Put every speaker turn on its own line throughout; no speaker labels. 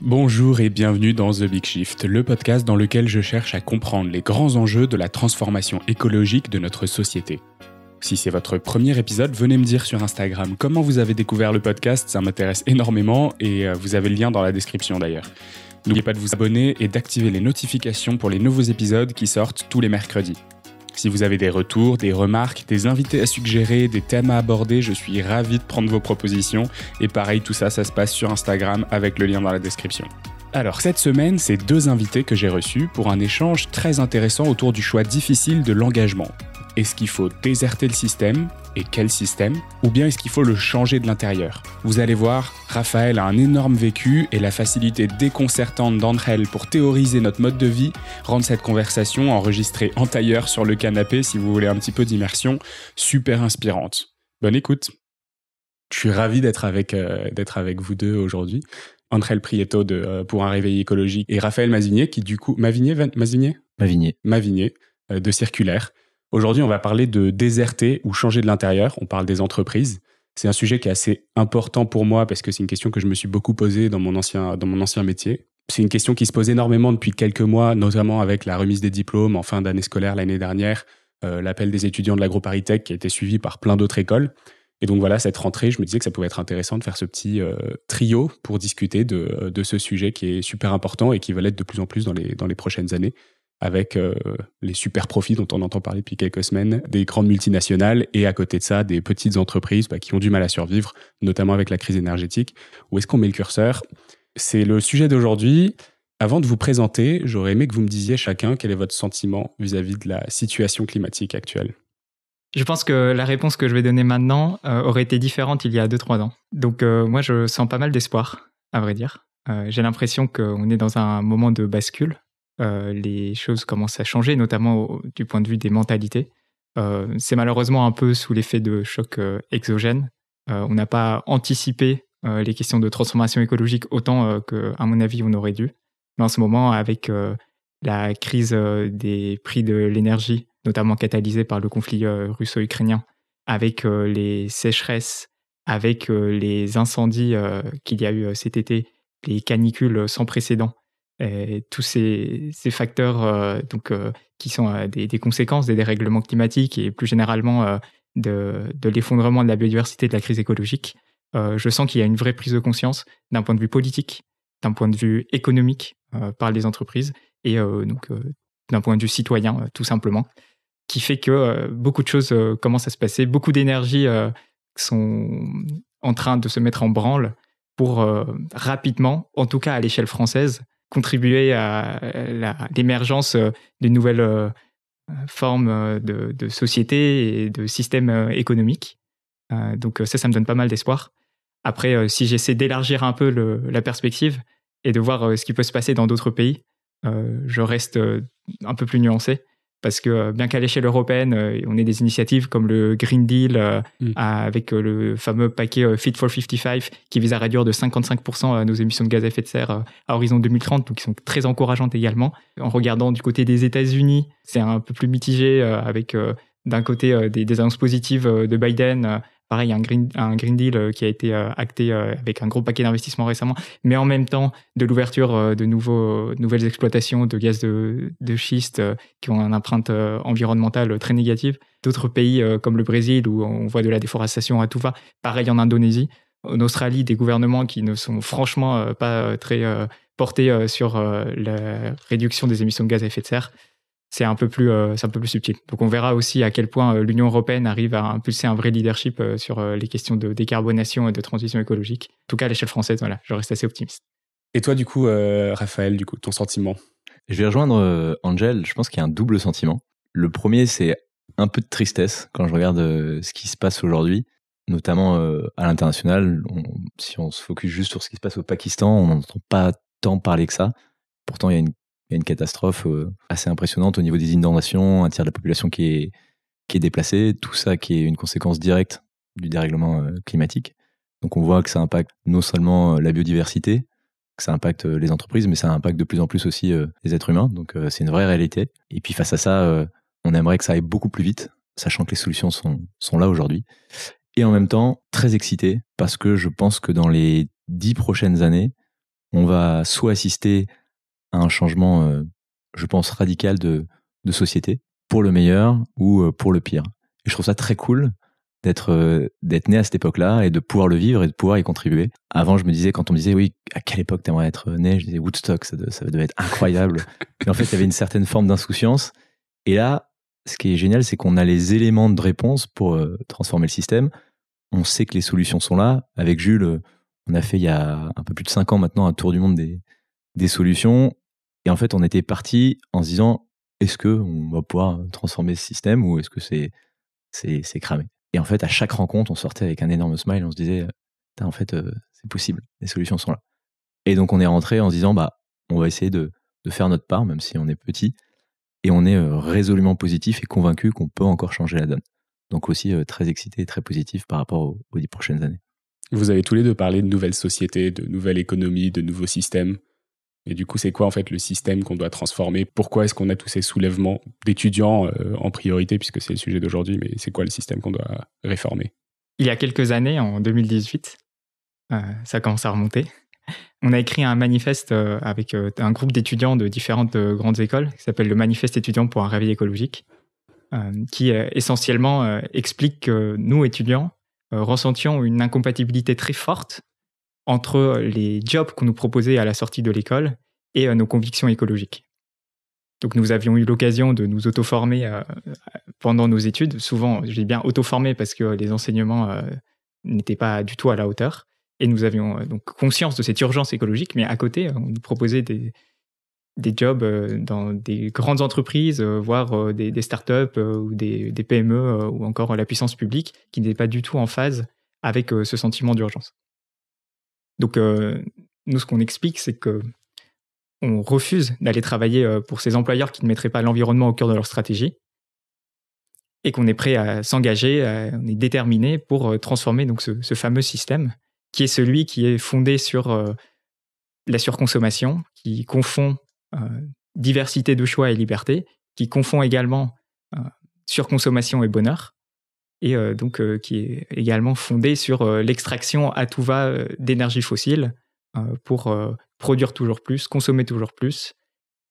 Bonjour et bienvenue dans The Big Shift, le podcast dans lequel je cherche à comprendre les grands enjeux de la transformation écologique de notre société. Si c'est votre premier épisode, venez me dire sur Instagram comment vous avez découvert le podcast, ça m'intéresse énormément et euh, vous avez le lien dans la description d'ailleurs. N'oubliez pas de vous abonner et d'activer les notifications pour les nouveaux épisodes qui sortent tous les mercredis. Si vous avez des retours, des remarques, des invités à suggérer, des thèmes à aborder, je suis ravi de prendre vos propositions. Et pareil, tout ça, ça se passe sur Instagram avec le lien dans la description. Alors cette semaine, c'est deux invités que j'ai reçus pour un échange très intéressant autour du choix difficile de l'engagement. Est-ce qu'il faut déserter le système Et quel système Ou bien est-ce qu'il faut le changer de l'intérieur? Vous allez voir, Raphaël a un énorme vécu et la facilité déconcertante d'Andrel pour théoriser notre mode de vie rendent cette conversation enregistrée en tailleur sur le canapé si vous voulez un petit peu d'immersion, super inspirante. Bonne écoute Je suis ravi d'être avec, euh, d'être avec vous deux aujourd'hui. Andrel Prieto de euh, Pour un réveil écologique et Raphaël Mazinier qui du coup... Mazinier Mazinier?
Mavigné.
Mavigné euh, de Circulaire. Aujourd'hui, on va parler de déserter ou changer de l'intérieur. On parle des entreprises. C'est un sujet qui est assez important pour moi parce que c'est une question que je me suis beaucoup posée dans mon ancien, dans mon ancien métier. C'est une question qui se pose énormément depuis quelques mois, notamment avec la remise des diplômes en fin d'année scolaire l'année dernière, euh, l'appel des étudiants de l'agroparitech qui a été suivi par plein d'autres écoles. Et donc voilà, cette rentrée, je me disais que ça pouvait être intéressant de faire ce petit euh, trio pour discuter de, de, ce sujet qui est super important et qui va l'être de plus en plus dans les, dans les prochaines années avec euh, les super profits dont on entend parler depuis quelques semaines, des grandes multinationales et à côté de ça, des petites entreprises bah, qui ont du mal à survivre, notamment avec la crise énergétique. Où est-ce qu'on met le curseur? C'est le sujet d'aujourd'hui. Avant de vous présenter, j'aurais aimé que vous me disiez chacun quel est votre sentiment vis-à-vis de la situation climatique actuelle.
Je pense que la réponse que je vais donner maintenant euh, aurait été différente il y a 2-3 ans. Donc euh, moi, je sens pas mal d'espoir, à vrai dire. J'ai l'impression qu'on est dans un moment de bascule euh, les choses commencent à changer, notamment du point de vue des mentalités. Euh, c'est malheureusement un peu sous l'effet de chocs euh, exogènes. on n'a pas anticipé les questions de transformation écologique autant qu'à mon avis on aurait dû. Mais en ce moment, avec la crise des prix de l'énergie, notamment catalysée par le conflit russo-ukrainien, avec les sécheresses, avec les incendies qu'il y a eu cet été, les canicules sans précédent, tous ces, ces facteurs euh, donc, euh, qui sont euh, des, des, conséquences des dérèglements climatiques et plus généralement de, de l'effondrement de la biodiversité, de la crise écologique, je sens qu'il y a une vraie prise de conscience d'un point de vue politique, d'un point de vue économique par les entreprises et donc d'un point de vue citoyen tout simplement, qui fait que beaucoup de choses commencent à se passer, beaucoup d'énergie sont en train de se mettre en branle pour rapidement, en tout cas à l'échelle française, contribuer à l'émergence euh, d'une nouvelle euh, forme euh, de, société et de système économique. donc ça, ça me donne pas mal d'espoir. Après, si j'essaie d'élargir un peu la perspective et de voir ce qui peut se passer dans d'autres pays, je reste un peu plus nuancé parce que euh, bien qu'à l'échelle européenne, euh, on ait des initiatives comme le Green Deal euh, mm. avec le fameux paquet Fit for 55 qui vise à réduire de 55% nos émissions de gaz à effet de serre à horizon 2030, donc qui sont très encourageantes également. En regardant du côté des États-Unis, c'est un peu plus mitigé avec d'un côté des, des, annonces positives de Biden Pareil, un Green, un green Deal euh, qui a été euh, acté euh, avec un gros paquet d'investissements récemment, mais en même temps de l'ouverture de nouvelles exploitations de gaz de schiste qui ont une empreinte environnementale très négative. D'autres pays comme le Brésil où on voit de la déforestation à tout va. Pareil en Indonésie. En Australie, des gouvernements qui ne sont franchement pas très portés sur la réduction des émissions de gaz à effet de serre c'est un peu plus euh, c'est un peu plus subtil. Donc on verra aussi à quel point euh, l'Union européenne arrive à impulser un vrai leadership euh, sur les questions de décarbonation et de transition écologique. En tout cas à l'échelle française, voilà, je reste assez optimiste.
Et toi du coup Raphaël, du coup ton sentiment?
Je vais rejoindre Angel, je pense qu'il y a un double sentiment. Le premier c'est un peu de tristesse quand je regarde ce qui se passe aujourd'hui, notamment à l'international. si on se focus juste sur ce qui se passe au Pakistan, on n'entend pas tant parler que ça. Pourtant, il y a une il y a une catastrophe euh, assez impressionnante au niveau des inondations, un tiers de la population qui est, qui est déplacée, tout ça qui est une conséquence directe du dérèglement euh, climatique. Donc on voit que ça impacte non seulement euh, la biodiversité, que ça impacte les entreprises, mais ça impacte de plus en plus aussi les êtres humains. Donc c'est une vraie réalité. Et puis face à ça, on aimerait que ça aille beaucoup plus vite, sachant que les solutions sont, sont là aujourd'hui. Et en même temps, très excité, parce que je pense que dans les dix prochaines années, on va soit assister à un changement, euh, je pense, radical de, de société, pour le meilleur ou euh, pour le pire. Et je trouve ça très cool d'être euh, d'être né à cette époque-là et de pouvoir le vivre et de pouvoir y contribuer. Avant, je me disais, quand on me disait, oui, à quelle époque t'aimerais être né Je disais, Woodstock, ça, ça devait être incroyable. et en fait, il y avait une certaine forme d'insouciance. Et là, ce qui est génial, c'est qu'on a les éléments de réponse pour transformer le système. On sait que les solutions sont là. Avec Jules, on a fait il y a un peu plus de cinq ans maintenant un tour du monde des, des solutions. Et en fait, on était parti en se disant est-ce que on va pouvoir transformer ce système ou est-ce que c'est cramé? Et en fait, à chaque rencontre, on sortait avec un énorme smile. On se disait en fait, euh, c'est possible. Les solutions sont là. Et donc, on est rentré en se disant bah, on va essayer de, de faire notre part, même si on est petit. Et on est euh, résolument positif et convaincu qu'on peut encore changer la donne. Donc aussi euh, très excité et très positif par rapport aux, aux dix prochaines années.
Vous avez tous les deux parlé de nouvelles sociétés, de nouvelles économies, de nouveaux systèmes. Et du coup, c'est quoi en fait le système qu'on doit transformer? Pourquoi est-ce qu'on a tous ces soulèvements d'étudiants euh, en priorité, puisque c'est le sujet d'aujourd'hui, mais c'est quoi le système qu'on doit réformer?
Il y a quelques années, en 2018, euh, ça commence à remonter. On a écrit un manifeste euh, avec un groupe d'étudiants de différentes grandes écoles qui s'appelle le Manifeste étudiant pour un réveil écologique, qui essentiellement explique que nous, étudiants, ressentions une incompatibilité très forte entre les jobs qu'on nous proposait à la sortie de l'école et euh, nos convictions écologiques. Donc nous avions eu l'occasion de nous auto-former euh, pendant nos études. Souvent, je dis bien auto-former parce que les enseignements n'étaient pas du tout à la hauteur. Et nous avions donc conscience de cette urgence écologique, mais à côté, on nous proposait des, des jobs euh, dans des grandes entreprises, euh, voire euh, des, startups ou des, des, PME ou encore la puissance publique qui n'est pas du tout en phase avec ce sentiment d'urgence. Donc, nous, ce qu'on explique, c'est que on refuse d'aller travailler pour ces employeurs qui ne mettraient pas l'environnement au cœur de leur stratégie et qu'on est prêt à s'engager, on est déterminé pour transformer donc ce, fameux système qui est celui qui est fondé sur la surconsommation, qui confond euh, diversité de choix et liberté, qui confond également euh, surconsommation et bonheur, et euh, donc qui est également fondé sur l'extraction à tout va d'énergie fossile pour produire toujours plus, consommer toujours plus,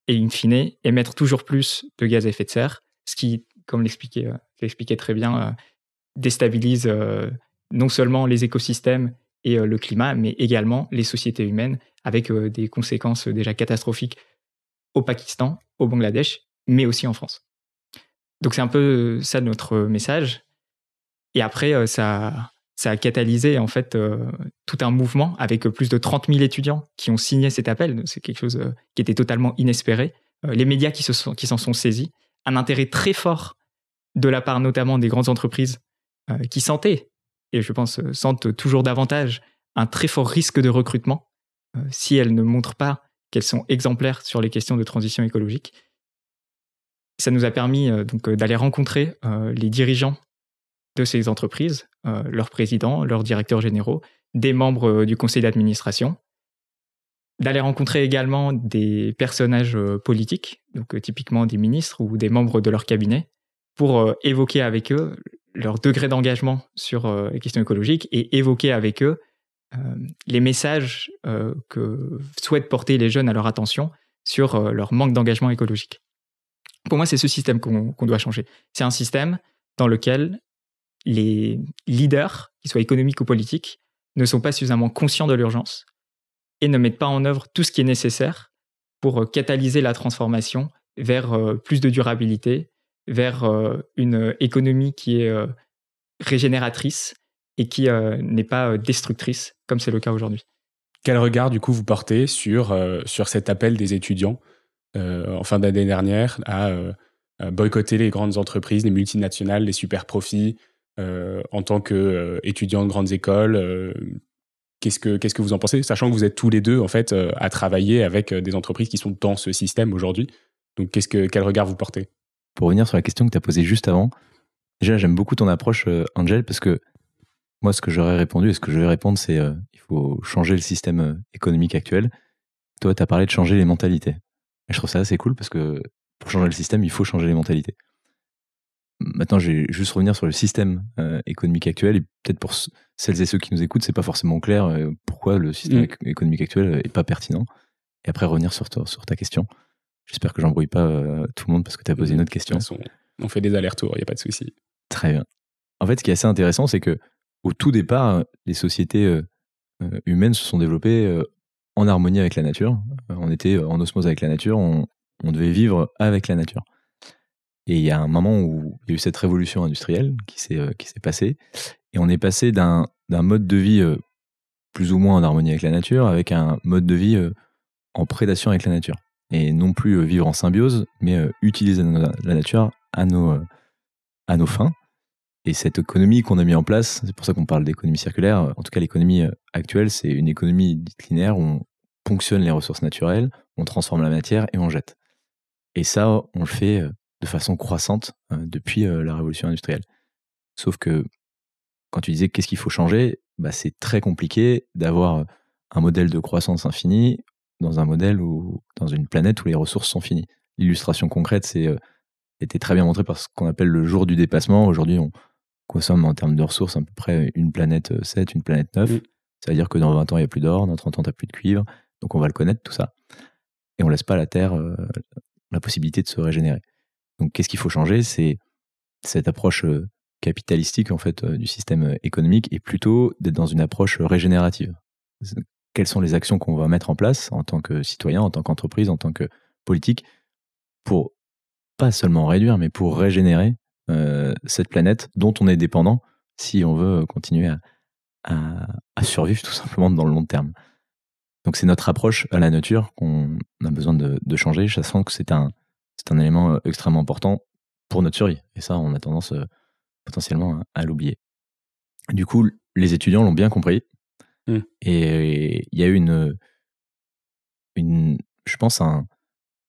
et in fine, émettre toujours plus de gaz à effet de serre, ce qui, comme l'expliquait très bien, déstabilise non seulement les écosystèmes et le climat, mais également les sociétés humaines, avec des conséquences déjà catastrophiques au Pakistan, au Bangladesh, mais aussi en France. Donc c'est un peu ça notre message. Et après, euh, ça, a catalysé en fait euh, tout un mouvement avec plus de 30 000 étudiants qui ont signé cet appel. C'est quelque chose euh, qui était totalement inespéré. les médias qui s'en sont, saisis, un intérêt très fort de la part notamment des grandes entreprises qui sentaient, et je pense sentent toujours davantage, un très fort risque de recrutement si elles ne montrent pas qu'elles sont exemplaires sur les questions de transition écologique. Ça nous a permis euh, donc euh, d'aller rencontrer euh, les dirigeants de ces entreprises, leurs présidents, leurs directeurs généraux, des membres du conseil d'administration, d'aller rencontrer également des personnages politiques, donc typiquement des ministres ou des membres de leur cabinet, pour évoquer avec eux leur degré d'engagement sur les questions écologiques et évoquer avec eux euh, les messages euh, que souhaitent porter les jeunes à leur attention sur euh, leur manque d'engagement écologique. Pour moi, c'est ce système qu'on doit changer. C'est un système dans lequel les leaders, qu'ils soient économiques ou politiques, ne sont pas suffisamment conscients de l'urgence et ne mettent pas en œuvre tout ce qui est nécessaire pour catalyser la transformation vers plus de durabilité, vers une économie qui est régénératrice et qui euh, n'est pas euh, destructrice, comme c'est le cas aujourd'hui.
Quel regard, du coup, vous portez sur, euh, sur cet appel des étudiants en fin d'année dernière à, boycotter les grandes entreprises, les multinationales, les super profits en tant qu'étudiants de grandes écoles Qu'est-ce que, qu'est-ce que vous en pensez? Sachant que vous êtes tous les deux, en fait, à travailler avec des entreprises qui sont dans ce système aujourd'hui. Donc, qu'est-ce que, quel regard vous portez?
Pour revenir sur la question que tu as posée juste avant, déjà, j'aime beaucoup ton approche, Angel, parce que moi, ce que j'aurais répondu et ce que je vais répondre, c'est euh, il faut changer le système euh, économique actuel. Toi, tu as parlé de changer les mentalités. Et je trouve ça assez cool parce que pour changer le système, il faut changer les mentalités. Maintenant, je vais juste revenir sur le système économique actuel et peut-être pour celles et ceux qui nous écoutent, c'est pas forcément clair pourquoi le système mm. économique actuel est pas pertinent. Et après revenir sur ta, sur ta question. J'espère que j'embrouille pas tout le monde parce que tu as posé une autre question.
on fait des allers-retours, il n'y a pas de souci.
Très bien. En fait, ce qui est assez intéressant, c'est que au tout départ, les sociétés humaines se sont développées en harmonie avec la nature. On était en osmose avec la nature, on, devait vivre avec la nature. Et il y a un moment où il y a eu cette révolution industrielle qui s'est qui s'est passée, et on est passé d'un mode de vie plus ou moins en harmonie avec la nature, avec un mode de vie en prédation avec la nature. Et non plus vivre en symbiose, mais utiliser la nature à nos, à nos fins. Et cette économie qu'on a mis en place, c'est pour ça qu'on parle d'économie circulaire, en tout cas l'économie euh, actuelle, c'est une économie dite linéaire où on ponctionne les ressources naturelles, on transforme la matière et on jette. Et ça, on le fait euh, de façon croissante euh, depuis la révolution industrielle. Sauf que quand tu disais qu'est-ce qu'il faut changer, bah c'est très compliqué d'avoir un modèle de croissance infinie dans un modèle ou dans une planète où les ressources sont finies. L'illustration concrète, c'est était très bien montré par ce qu'on appelle le jour du dépassement. Aujourd'hui, on, consomme en termes de ressources à peu près une planète 7, euh, une planète 9. Ça veut dire que dans 20 ans, il n'y a plus d'or, dans 30 ans, n'y a plus de cuivre. Donc on va le connaître, tout ça. Et on ne laisse pas à la Terre euh, la possibilité de se régénérer. Donc qu'est-ce qu'il faut changer? C'est cette approche euh, capitalistique en fait du système économique et plutôt d'être dans une approche régénérative. Quelles sont les actions qu'on va mettre en place en tant que citoyen, en tant qu'entreprise, en tant que politique pour pas seulement réduire, mais pour régénérer euh, cette planète dont on est dépendant si on veut continuer à, survivre tout simplement dans le long terme. Donc c'est notre approche à la nature qu'on a besoin de, changer. Je sens que c'est un, c'est un élément euh, extrêmement important pour notre survie. Et ça, on a tendance euh, potentiellement à, l'oublier. Du coup, les étudiants l'ont bien compris. Mmh. Et il y a eu une, une, je pense, un,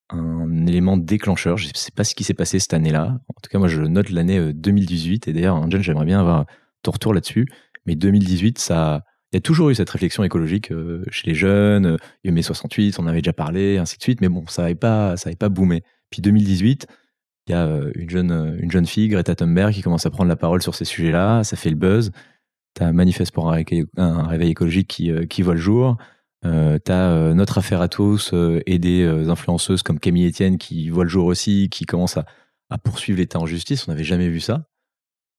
un élément déclencheur. Je ne sais pas ce qui s'est passé cette année-là. En tout cas, moi, je note l'année 2018. Euh, Et d'ailleurs, Angel, j'aimerais bien avoir ton retour là-dessus. Mais 2018, ça, il y a toujours eu cette réflexion écologique euh, chez les jeunes. Euh, il y a mai 68, on avait déjà parlé, ainsi de suite. Mais bon, ça n'avait pas, ça avait pas boomé. Puis 2018, il y a une jeune, une jeune fille, Greta Thunberg, qui commence à prendre la parole sur ces sujets-là. Ça fait le buzz. Tu as Manifeste pour un réveil, écologique qui, qui voit le jour. Euh, t'as euh, notre affaire à tous euh, et des euh, influenceuses comme Camille Etienne qui voient le jour aussi, qui commencent à, à poursuivre l'État en justice. On n'avait jamais vu ça.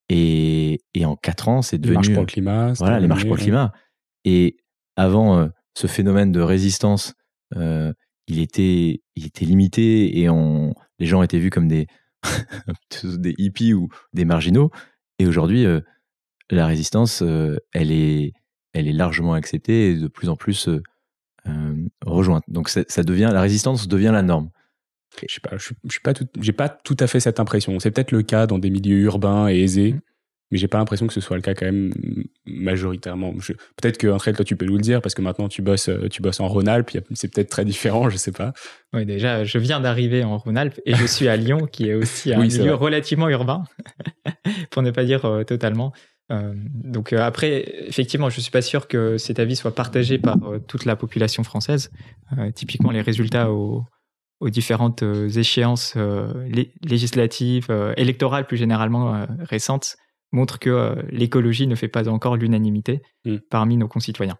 Et, et en quatre ans, c'est devenu. Les
marches pour le climat.
Voilà, les marches pour le climat. Et avant, ce phénomène de résistance, il, était, il était limité et on, les gens étaient vus comme des, des hippies ou des marginaux. Et aujourd'hui, la résistance, elle, est, elle est largement acceptée et de plus en plus euh, rejointe. Donc ça devient, la résistance devient la norme.
Je sais pas, je, suis pas tout, j'ai pas tout à fait cette impression. C'est peut-être le cas dans des milieux urbains et aisés, mm. Mais j'ai pas l'impression que ce soit le cas quand même majoritairement. peut-être que toi tu peux nous le dire parce que maintenant tu bosses, euh, tu bosses en Rhône-Alpes, c'est peut-être très différent, je sais pas.
Oui, déjà, je viens d'arriver en Rhône-Alpes et je suis à Lyon, qui est aussi un milieu relativement urbain, pour ne pas dire euh, totalement. Euh, donc euh, après, effectivement, je suis pas sûr que cet avis soit partagé par toute la population française. typiquement, les résultats aux, différentes échéances législatives, électorales plus généralement récentes, montrent que l'écologie ne fait pas encore l'unanimité mm. parmi nos concitoyens.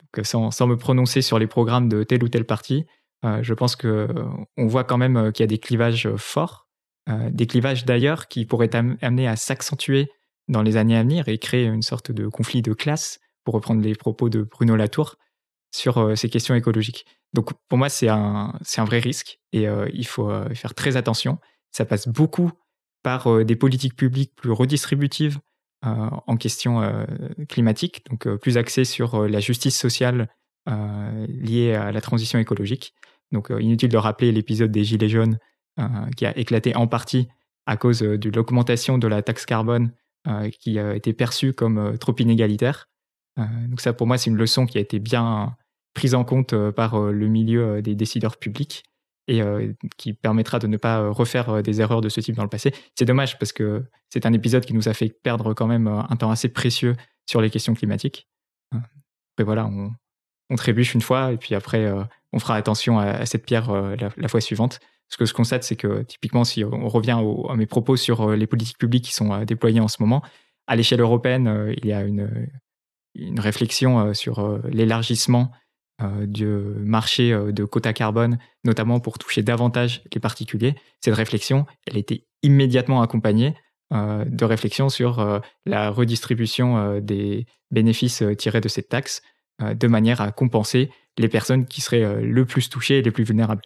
Donc, sans, sans, me prononcer sur les programmes de tel ou tel parti, je pense que on voit quand même qu'il y a des clivages forts, des clivages d'ailleurs qui pourraient amener à s'accentuer dans les années à venir et créer une sorte de conflit de classe, pour reprendre les propos de Bruno Latour, sur euh, ces questions écologiques. Donc pour moi, c'est un, un vrai risque et euh, il faut euh, faire très attention. Ça passe beaucoup par des politiques publiques plus redistributives en question climatique, donc plus axées sur la justice sociale liée à la transition écologique. Donc inutile de rappeler l'épisode des Gilets jaunes qui a éclaté en partie à cause de l'augmentation de la taxe carbone euh, qui a été perçu comme euh, trop inégalitaire. Euh, donc ça, pour moi, c'est une leçon qui a été bien prise en compte par le milieu des décideurs publics et qui permettra de ne pas refaire des erreurs de ce type dans le passé. C'est dommage parce que c'est un épisode qui nous a fait perdre quand même un temps assez précieux sur les questions climatiques. Après voilà, on, trébuche une fois et puis après on fera attention à, cette pierre la, fois suivante. Ce que je constate, c'est que typiquement, si on revient à mes propos sur les politiques publiques qui sont déployées en ce moment, à l'échelle européenne, il y a une réflexion sur l'élargissement du marché de quotas carbone, notamment pour toucher davantage les particuliers. Cette réflexion, elle était immédiatement accompagnée de réflexion sur la redistribution des bénéfices tirés de cette taxe, de manière à compenser les personnes qui seraient le plus touchées et les plus vulnérables.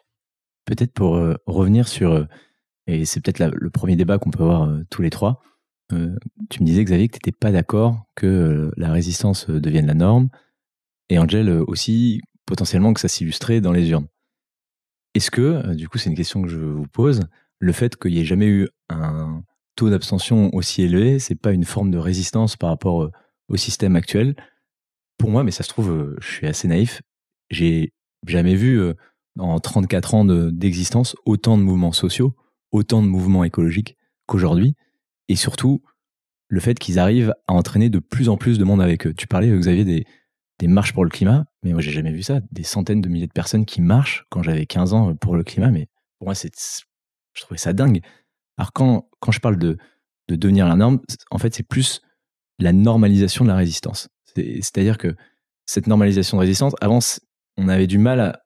Peut-être pour revenir sur, et c'est peut-être le premier débat qu'on peut avoir tous les trois, tu me disais Xavier que tu n'étais pas d'accord que la résistance devienne la norme, et Angel aussi potentiellement que ça s'illustrait dans les urnes. Est-ce que, du coup c'est une question que je vous pose, le fait qu'il n'y ait jamais eu un taux d'abstention aussi élevé, c'est pas une forme de résistance par rapport au système actuel? Pour moi, mais ça se trouve, je suis assez naïf, j'ai jamais vu en 34 ans d'existence autant de mouvements sociaux, autant de mouvements écologiques qu'aujourd'hui, et surtout le fait qu'ils arrivent à entraîner de plus en plus de monde avec eux. Tu parlais, Xavier, des, des marches pour le climat, mais moi j'ai jamais vu ça, des centaines de milliers de personnes qui marchent quand j'avais 15 ans pour le climat, mais pour moi c'est, je trouvais ça dingue. Alors quand, quand je parle de, de devenir la norme, en fait c'est plus la normalisation de la résistance. C'est-à-dire que cette normalisation de résistance, avant on avait du mal à,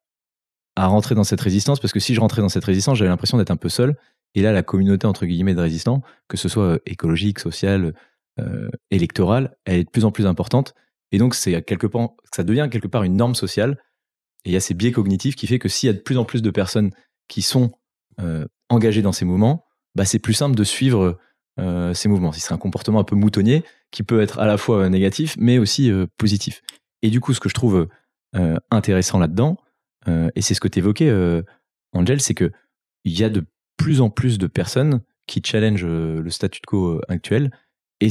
à rentrer dans cette résistance parce que si je rentrais dans cette résistance, j'avais l'impression d'être un peu seul. Et là, la communauté entre guillemets de résistants, que ce soit euh, écologique, sociale, euh, électorale, elle est de plus en plus importante. Et donc, c'est quelque part, ça devient quelque part une norme sociale. Et il y a ces biais cognitifs qui fait que s'il y a de plus en plus de personnes qui sont euh, engagées dans ces mouvements, bah, c'est plus simple de suivre euh, ces mouvements. C'est un comportement un peu moutonnier qui peut être à la fois négatif, mais aussi positif. Et du coup, ce que je trouve intéressant là-dedans, et c'est ce que tu évoquais, Angel, c'est que il y a de plus en plus de personnes qui challengent le statu quo actuel. Et,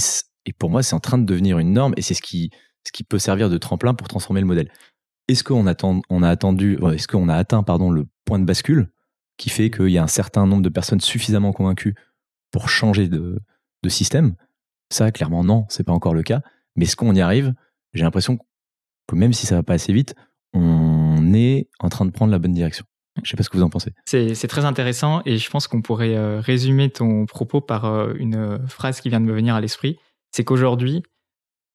et pour moi, c'est en train de devenir une norme et c'est ce qui, ce qui peut servir de tremplin pour transformer le modèle. Est-ce qu'on attend, on a attendu, est-ce qu'on a atteint pardon, le point de bascule qui fait qu'il y a un certain nombre de personnes suffisamment convaincues pour changer de, de système? Ça, clairement, non, c'est pas encore le cas. Mais est-ce qu'on y arrive? J'ai l'impression que même si ça va pas assez vite, on est en train de prendre la bonne direction. Je sais pas ce que vous en pensez.
C'est très intéressant et je pense qu'on pourrait euh, résumer ton propos par euh, une phrase qui vient de me venir à l'esprit. C'est qu'aujourd'hui,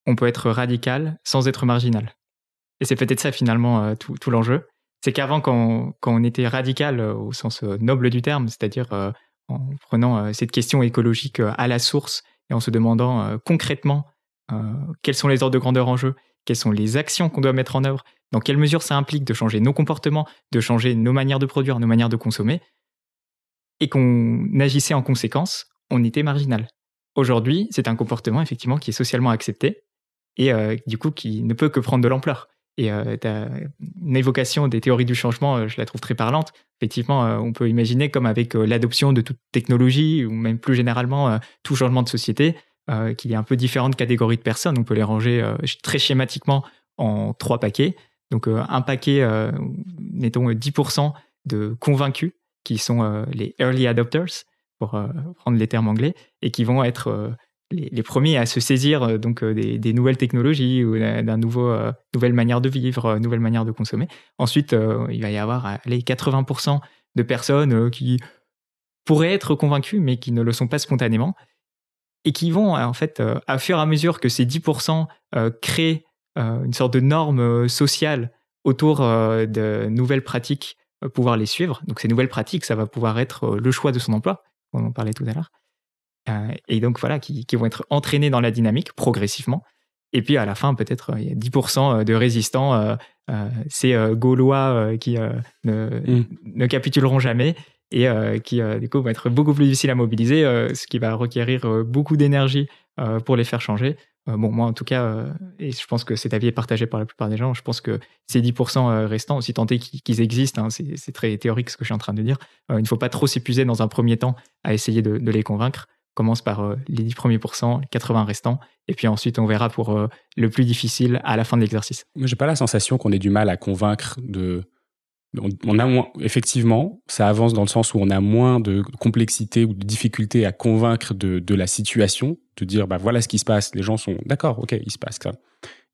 on peut être radical sans être marginal. Et c'est peut-être ça finalement euh, tout, l'enjeu. C'est qu'avant, quand, on était radical au sens noble du terme, c'est-à-dire en prenant cette question écologique à la source et en se demandant concrètement quels sont les ordres de grandeur en jeu, quelles sont les actions qu'on doit mettre en œuvre, dans quelle mesure ça implique de changer nos comportements, de changer nos manières de produire, nos manières de consommer, et qu'on agissait en conséquence, on était marginal. Aujourd'hui, c'est un comportement effectivement qui est socialement accepté et euh, du coup qui ne peut que prendre de l'ampleur. Et euh, évocation des théories du changement, euh, je la trouve très parlante. Effectivement, on peut imaginer comme avec l'adoption de toute technologie ou même plus généralement tout changement de société, qu'il y a un peu différentes catégories de personnes. On peut les ranger très schématiquement en trois paquets. Donc euh, un paquet, euh, mettons 10% euh, de convaincus qui sont les early adopters, pour prendre les termes anglais, et qui vont être les, premiers à se saisir donc des, nouvelles technologies ou d'un nouveau nouvelle manière de vivre, nouvelle manière de consommer. Ensuite, il va y avoir les 80% de personnes qui pourraient être convaincues mais qui ne le sont pas spontanément et qui vont en fait à fur et à mesure que ces 10% créent euh, une sorte de norme euh, sociale autour euh, de nouvelles pratiques, pouvoir les suivre. Donc ces nouvelles pratiques, ça va pouvoir être le choix de son emploi, on en parlait tout à l'heure. Et donc voilà, qui, vont être entraînés dans la dynamique progressivement. Et puis à la fin, peut-être il y a 10% de résistants, ces Gaulois qui ne, mm. ne, capituleront jamais et qui du coup vont être beaucoup plus difficiles à mobiliser, ce qui va requérir beaucoup d'énergie pour les faire changer. Euh, bon, moi en tout cas, euh, et je pense que cet avis est partagé par la plupart des gens, je pense que ces 10% euh, restants, aussi tentés qu'ils existent, hein, c'est très théorique ce que je suis en train de dire, il ne faut pas trop s'épuiser dans un premier temps à essayer de, les convaincre. Commence par les 10 premiers pourcents, 80 restants, et puis ensuite on verra pour le plus difficile à la fin de l'exercice.
Moi, j'ai pas la sensation qu'on ait du mal à convaincre de on, a moins, effectivement, ça avance dans le sens où on a moins de complexité ou de difficulté à convaincre de, la situation, de dire bah voilà ce qui se passe. Les gens sont d'accord, ok, il se passe ça.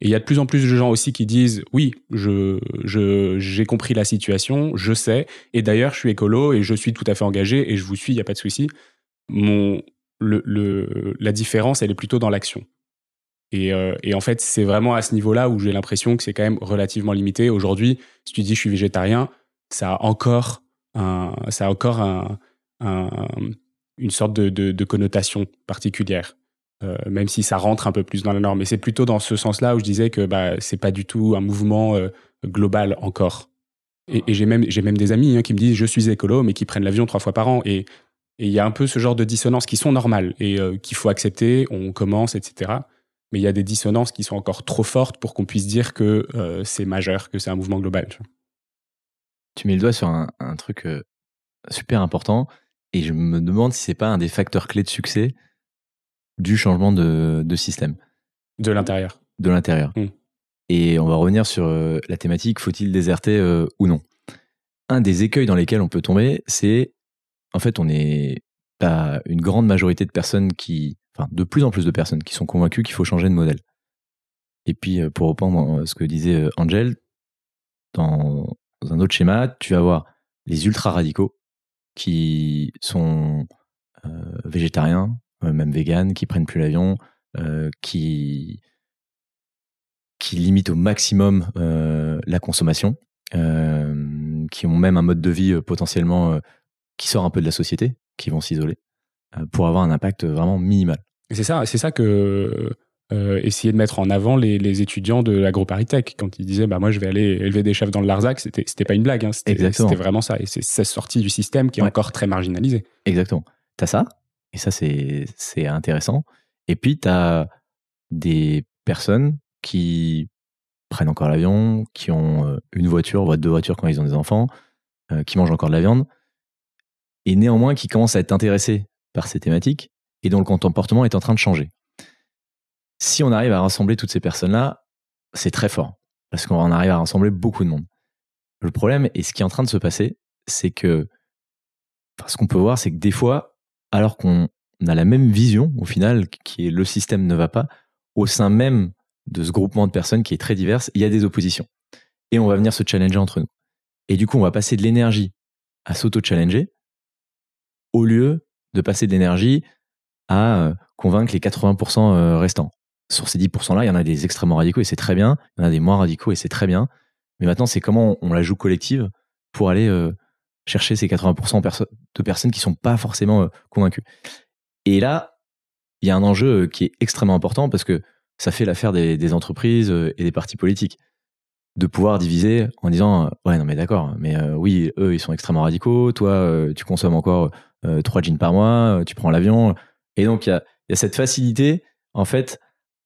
Et il y a de plus en plus de gens aussi qui disent oui, j'ai compris la situation, je sais, et d'ailleurs je suis écolo et je suis tout à fait engagé et je vous suis, il y a pas de souci. Mon la différence, elle est plutôt dans l'action. Euh, et, en fait, c'est vraiment à ce niveau-là où j'ai l'impression que c'est quand même relativement limité. Aujourd'hui, si tu dis je suis végétarien, ça a encore, une sorte de, connotation particulière, euh, même si ça rentre un peu plus dans la norme. Et c'est plutôt dans ce sens-là où je disais que bah, c'est pas du tout un mouvement euh, global encore. Et, j'ai même, des amis hein, qui me disent je suis écolo, mais qui prennent l'avion trois fois par an. Il y a un peu ce genre de dissonances qui sont normales et qu'il faut accepter. On commence, etc mais il y a des dissonances qui sont encore trop fortes pour qu'on puisse dire que euh, c'est majeur, que c'est un mouvement global.
Tu, mets le doigt sur un, truc euh, super important, et je me demande si c'est pas un des facteurs clés de succès du changement de, système.
De l'intérieur.
De l'intérieur. Hmm. Et on va revenir sur euh, la thématique faut-il déserter ou non? Un des écueils dans lesquels on peut tomber, c'est en fait, on est pas une grande majorité de personnes qui de plus en plus de personnes qui sont convaincues qu'il faut changer de modèle. Et puis, euh, pour reprendre euh, ce que disait euh, Angel, dans un autre schéma, tu vas avoir les ultra-radicaux qui sont végétariens, même véganes, qui prennent plus l'avion, qui limitent au maximum la consommation, qui ont même un mode de vie potentiellement qui sort un peu de la société, qui vont s'isoler, pour avoir un impact vraiment minimal
c'est ça, c'est ça que euh, essayer de mettre en avant les, étudiants de l'agroparitech quand ils disaient bah moi je vais aller élever des chefs dans le Larzac, c'était c'était pas une blague, hein, c'était vraiment ça. Et c'est sortie du système qui est encore très marginalisée.
Exactement. T'as ça, et ça c'est c'est intéressant. Et puis t'as des personnes qui prennent encore l'avion, qui ont euh, une voiture, voire deux voitures quand ils ont des enfants, euh, qui mangent encore de la viande, et néanmoins qui commencent à être intéressés par ces thématiques et dont le comportement est en train de changer. Si on arrive à rassembler toutes ces personnes-là, c'est très fort, parce qu'on arrive à rassembler beaucoup de monde. Le problème, et ce qui est en train de se passer, c'est que ce qu'on peut voir, c'est que des fois, alors qu'on a la même vision, au final, qui est le système ne va pas, au sein même de ce groupement de personnes qui est très divers, il y a des oppositions. Et on va venir se challenger entre nous. Et du coup, on va passer de l'énergie à s'auto-challenger au lieu de passer de l'énergie à euh, convaincre les 80% euh, restants. Sur ces 10%-là, il y en a des extrêmement radicaux et c'est très bien. Il y en a des moins radicaux et c'est très bien. Mais maintenant, c'est comment on, la joue collective pour aller euh, chercher ces 80% de personnes qui ne sont pas forcément convaincues. Et là, il y a un enjeu qui est extrêmement important parce que ça fait l'affaire des, entreprises et des partis politiques de pouvoir diviser en disant ouais non mais d'accord mais oui eux ils sont extrêmement radicaux toi tu consommes encore trois jeans par mois tu prends l'avion et donc, il y a, cette facilité, en fait,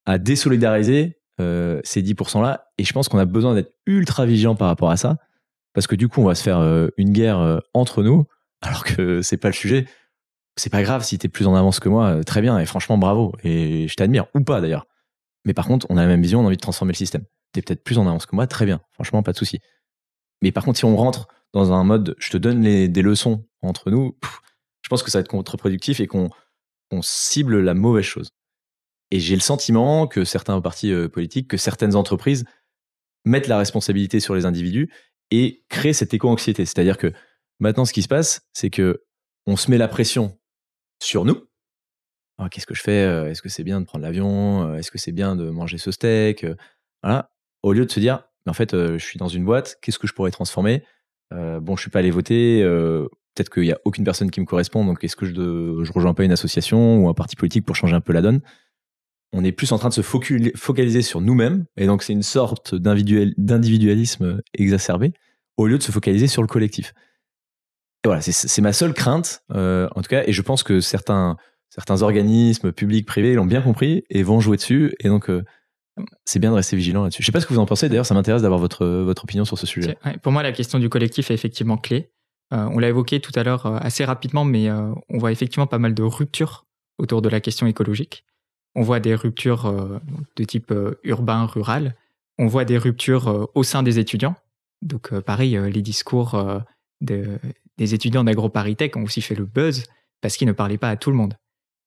à désolidariser euh, ces 10%-là. Et je pense qu'on a besoin d'être ultra vigilant par rapport à ça. Parce que du coup, on va se faire euh, une guerre euh, entre nous, alors que c'est pas le sujet. C'est pas grave si tu es plus en avance que moi, très bien, et franchement, bravo. Et je t'admire, ou pas d'ailleurs. Mais par contre, on a la même vision, on a envie de transformer le système. Tu es peut-être plus en avance que moi, très bien, franchement, pas de souci. Mais par contre, si on rentre dans un mode je te donne des leçons entre nous, je pense que ça va être contre-productif et qu'on on cible la mauvaise chose. Et j'ai le sentiment que certains partis euh, politiques, que certaines entreprises mettent la responsabilité sur les individus et créent cette éco-anxiété. C'est-à-dire que maintenant, ce qui se passe, c'est que on se met la pression sur nous. Ah, qu'est-ce que je fais euh, Est-ce que c'est bien de prendre l'avion euh, Est-ce que c'est bien de manger ce steak Voilà. Au lieu de se dire, en fait, je suis dans une boîte, qu'est-ce que je pourrais transformer? Bon, je suis pas allé voter peut-être qu'il n'y a aucune personne qui me correspond, donc est-ce que je, ne je rejoins pas une association ou un parti politique pour changer un peu la donne? On est plus en train de se focaliser sur nous-mêmes, et donc c'est une sorte d'individualisme exacerbé, au lieu de se focaliser sur le collectif. Et voilà, c'est ma seule crainte, euh, en tout cas, et je pense que certains, organismes publics, privés l'ont bien compris et vont jouer dessus, et donc euh, c'est bien de rester vigilant là-dessus. Je sais pas ce que vous en pensez, d'ailleurs, ça m'intéresse d'avoir votre opinion sur ce sujet.
Pour moi, la question du collectif est effectivement clé. Euh, on l'a évoqué tout à l'heure euh, assez rapidement, mais euh, on voit effectivement pas mal de ruptures autour de la question écologique. On voit des ruptures de type urbain, rural. On voit des ruptures au sein des étudiants. Donc pareil, les discours de, des étudiants d'AgroParisTech ont aussi fait le buzz parce qu'ils ne parlaient pas à tout le monde.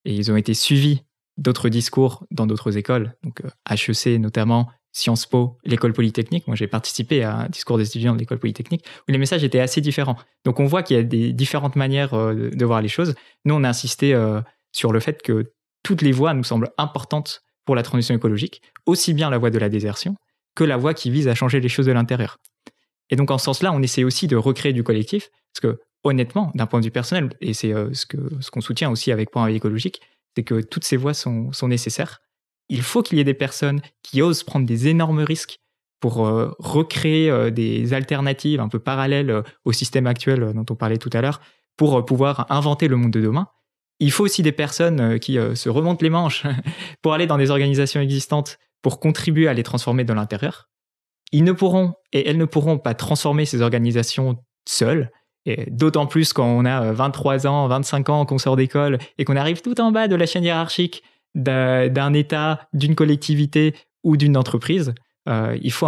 Et ils ont été suivis d'autres discours dans d'autres écoles, donc HEC notamment, Sciences Po, l'école polytechnique. Moi, j'ai participé à un discours des étudiants de l'école polytechnique où les messages étaient assez différents. Donc, on voit qu'il y a des différentes manières de voir les choses. Nous, on a insisté sur le fait que toutes les voies nous semblent importantes pour la transition écologique, aussi bien la voie de la désertion que la voie qui vise à changer les choses de l'intérieur. Et donc en ce sens-là, on essaie aussi de recréer du collectif, parce que honnêtement, d'un point de vue personnel, et c'est euh, ce qu'on ce soutient aussi avec Point écologique, c'est que toutes ces voies sont, sont nécessaires. Il faut qu'il y ait des personnes qui osent prendre des énormes risques pour euh, recréer euh, des alternatives un peu parallèles au système actuel dont on parlait tout à l'heure, pour pouvoir inventer le monde de demain. Il faut aussi des personnes qui se remontent les manches pour aller dans des organisations existantes pour contribuer à les transformer de l'intérieur. Ils ne pourront et elles ne pourront pas transformer ces organisations seules. D'autant plus quand on a 23 ans, 25 ans, qu'on sort d'école et qu'on arrive tout en bas de la chaîne hiérarchique d'un État, d'une collectivité ou d'une entreprise. Euh, il faut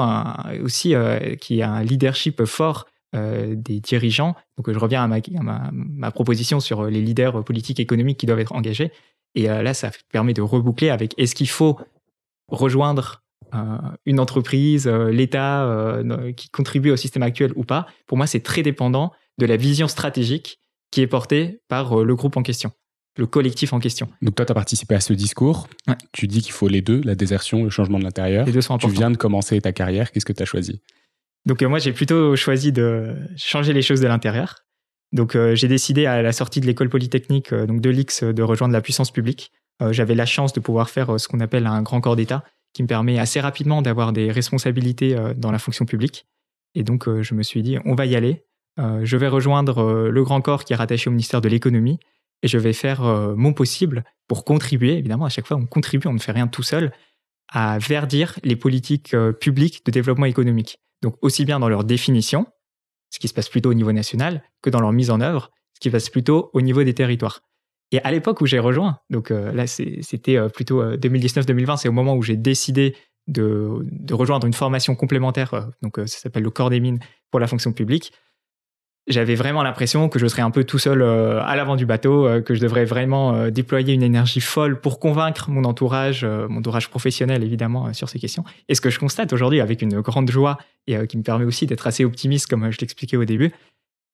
aussi euh, qu'il y ait un leadership fort euh, des dirigeants. Donc je reviens à ma, ma, proposition sur les leaders politiques et économiques qui doivent être engagés. Et là, ça permet de reboucler avec est-ce qu'il faut rejoindre une entreprise, l'État qui contribue au système actuel ou pas, pour moi, c'est très dépendant de la vision stratégique qui est portée par le groupe en question, le collectif en question.
Donc toi, tu as participé à ce discours. Tu dis qu'il faut les deux, la désertion, le changement de l'intérieur.
Les deux sont importants.
Tu viens de commencer ta carrière. Qu'est-ce que tu as choisi?
Donc moi, j'ai plutôt choisi de changer les choses de l'intérieur. Donc j'ai décidé à la sortie de l'école polytechnique, donc de l'X, de rejoindre la puissance publique. J'avais la chance de pouvoir faire ce qu'on appelle un grand corps d'État, qui me permet assez rapidement d'avoir des responsabilités euh, dans la fonction publique. Et donc, euh, je me suis dit, on va y aller. Euh, je vais rejoindre le grand corps qui est rattaché au ministère de l'économie et je vais faire mon possible pour contribuer. Évidemment, à chaque fois, on contribue, on ne fait rien tout seul, à verdir les politiques publiques de développement économique. Donc, aussi bien dans leur définition, ce qui se passe plutôt au niveau national, que dans leur mise en œuvre, ce qui se passe plutôt au niveau des territoires. Et à l'époque où j'ai rejoint, donc euh, là c'était euh, plutôt 2019-2020, euh, c'est au moment où j'ai décidé de, de, rejoindre une formation complémentaire, donc ça s'appelle le corps des mines pour la fonction publique. J'avais vraiment l'impression que je serais un peu tout seul à l'avant du bateau, que je devrais vraiment déployer une énergie folle pour convaincre mon entourage, mon entourage professionnel évidemment sur ces questions. Et ce que je constate aujourd'hui avec une grande joie et qui me permet aussi d'être assez optimiste comme je l'expliquais au début,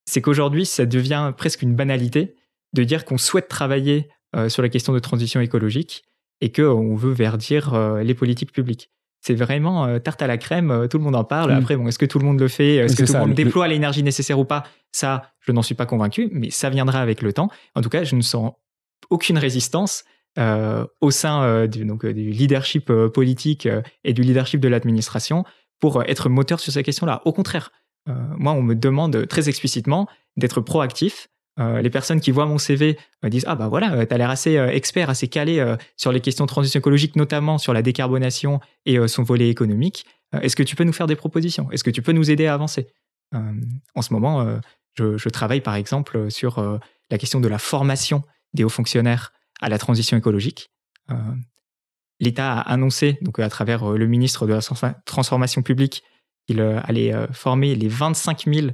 c'est qu'aujourd'hui ça devient presque une banalité de dire qu'on souhaite travailler euh, sur la question de transition écologique et qu'on veut verdir euh, les politiques publiques. C'est vraiment euh, tarte à la crème, tout le monde en parle. Mm. Après, bon, est-ce que tout le monde le fait? Est-ce que tout le monde déploie l'énergie nécessaire ou pas? Ça, je n'en suis pas convaincu, mais ça viendra avec le temps. En tout cas, je ne sens aucune résistance au sein du, donc, du leadership politique et du leadership de l'administration pour être moteur sur ces questions-là. Au contraire, moi, on me demande très explicitement d'être proactif euh, les personnes qui voient mon CV me disent ah bah voilà euh, tu as l'air assez euh, expert assez calé sur les questions de transition écologique notamment sur la décarbonation et son volet économique. Est-ce que tu peux nous faire des propositions? Est-ce que tu peux nous aider à avancer? En ce moment je, travaille par exemple sur la question de la formation des hauts fonctionnaires à la transition écologique. l'État a annoncé donc à travers le ministre de la transformation publique qu'il allait former les 25 000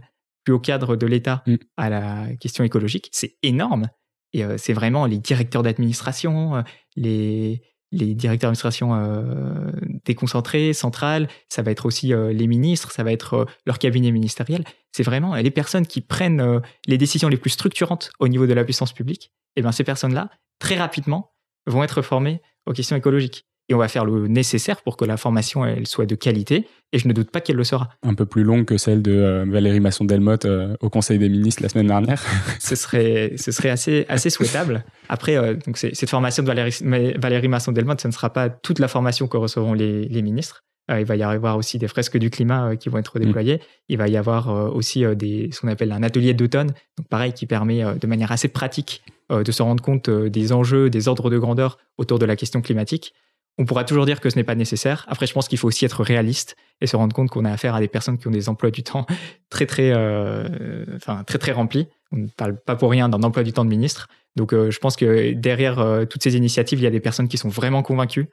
au cadre de l'État mm. à la question écologique, c'est énorme. Et euh, c'est vraiment les directeurs d'administration, euh, les, les directeurs d'administration euh, déconcentrés, centrales, ça va être aussi les ministres, ça va être leur cabinet ministériel. C'est vraiment les personnes qui prennent les décisions les plus structurantes au niveau de la puissance publique. Et bien ces personnes-là, très rapidement, vont être formées aux questions écologiques et on va faire le nécessaire pour que la formation elle soit de qualité et je ne doute pas qu'elle le sera.
Un peu plus longue que celle de euh, Valérie Masson-Delmotte euh, au Conseil des ministres la semaine dernière.
ce serait, ce serait assez, assez souhaitable. Après, euh, donc cette formation de Valérie, Valérie Masson-Delmotte, ce ne sera pas toute la formation que recevront les, les ministres. il va y avoir aussi des fresques du climat qui vont être mm. déployées. Il va y avoir aussi des, ce qu'on appelle un atelier d'automne, donc pareil, qui permet de manière assez pratique de se rendre compte des enjeux, des ordres de grandeur autour de la question climatique. On pourra toujours dire que ce n'est pas nécessaire. Après, je pense qu'il faut aussi être réaliste et se rendre compte qu'on a affaire à des personnes qui ont des emplois du temps très très, euh, très très remplis. On ne parle pas pour rien d'un emploi du temps de ministre. Donc, euh, je pense que derrière euh, toutes ces initiatives, il y a des personnes qui sont vraiment convaincues,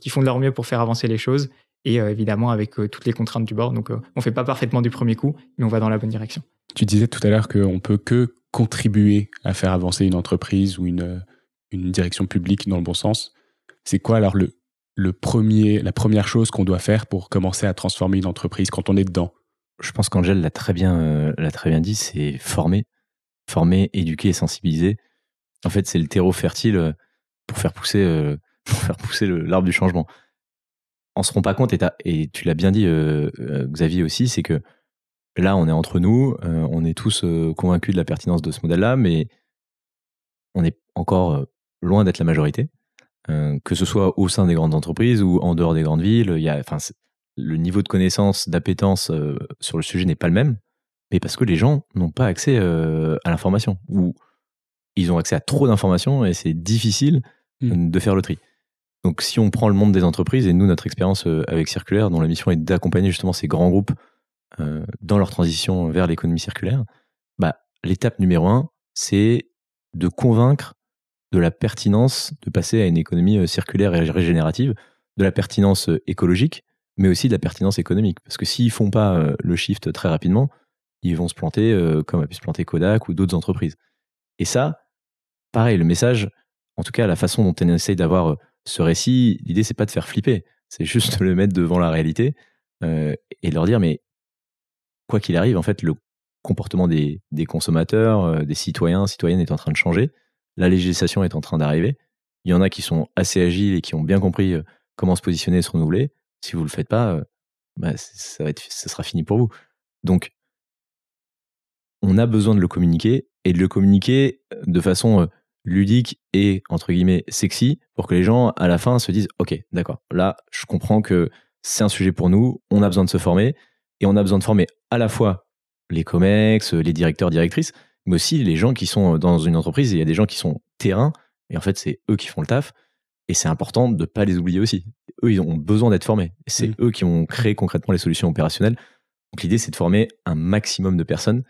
qui font de leur mieux pour faire avancer les choses et évidemment avec toutes les contraintes du bord. Donc on fait pas parfaitement du premier coup, mais on va dans la bonne direction.
Tu disais tout à l'heure qu'on peut que contribuer à faire avancer une entreprise ou une direction publique dans le bon sens. C'est quoi alors le, premier, la première chose qu'on doit faire pour commencer à transformer une entreprise quand on est dedans?
Je pense qu'Angèle l'a très bien, euh, l'a très bien dit, c'est former, former, éduquer sensibiliser. En fait, c'est le terreau fertile euh, pour faire pousser, euh, l'arbre du changement. On se rend pas compte, et tu l'as bien dit, Xavier aussi, c'est que là, on est entre nous, on est tous convaincus de la pertinence de ce modèle-là, mais on est encore loin d'être la majorité. Euh, que ce soit au sein des grandes entreprises ou en dehors des grandes villes. Il y a, enfin, le niveau de connaissance, d'appétence euh, sur le sujet n'est pas le même, mais parce que les gens n'ont pas accès euh, à l'information ou ils ont accès à trop d'informations et c'est difficile mmh. de faire le tri. Donc, si on prend le monde des entreprises et nous, notre expérience avec Circulaire, dont la mission est d'accompagner justement ces grands groupes dans leur transition vers l'économie circulaire, bah, l'étape numéro un, c'est de convaincre de la pertinence de passer à une économie euh, circulaire et régénérative, de la pertinence euh, écologique, mais aussi de la pertinence économique. Parce que s'ils font pas euh, le shift très rapidement, ils vont se planter comme a pu se planter Kodak ou d'autres entreprises. Et ça, pareil, le message, en tout cas la façon dont on essaye d'avoir ce récit, l'idée c'est pas de faire flipper, c'est juste de le mettre devant la réalité et de leur dire mais quoi qu'il arrive, en fait le comportement des, des consommateurs, des citoyens, citoyennes est en train de changer la législation est en train d'arriver. Il y en a qui sont assez agiles et qui ont bien compris euh, comment se positionner et se renouveler. Si vous ne le faites pas, euh, bah, ça, ça sera fini pour vous. Donc, on a besoin de le communiquer et de le communiquer euh, de façon ludique et entre guillemets sexy pour que les gens à la fin se disent ok d'accord là je comprends que c'est un sujet pour nous on a besoin de se former et on a besoin de former à la fois les comex les directeurs directrices mais aussi les gens qui sont dans une entreprise, il y a des gens qui sont terrain, et en fait, c'est eux qui font le taf, et c'est important de ne pas les oublier aussi. Eux, ils ont besoin d'être formés, c'est mmh. eux qui ont créé concrètement les solutions opérationnelles. Donc l'idée, c'est de former un maximum de personnes,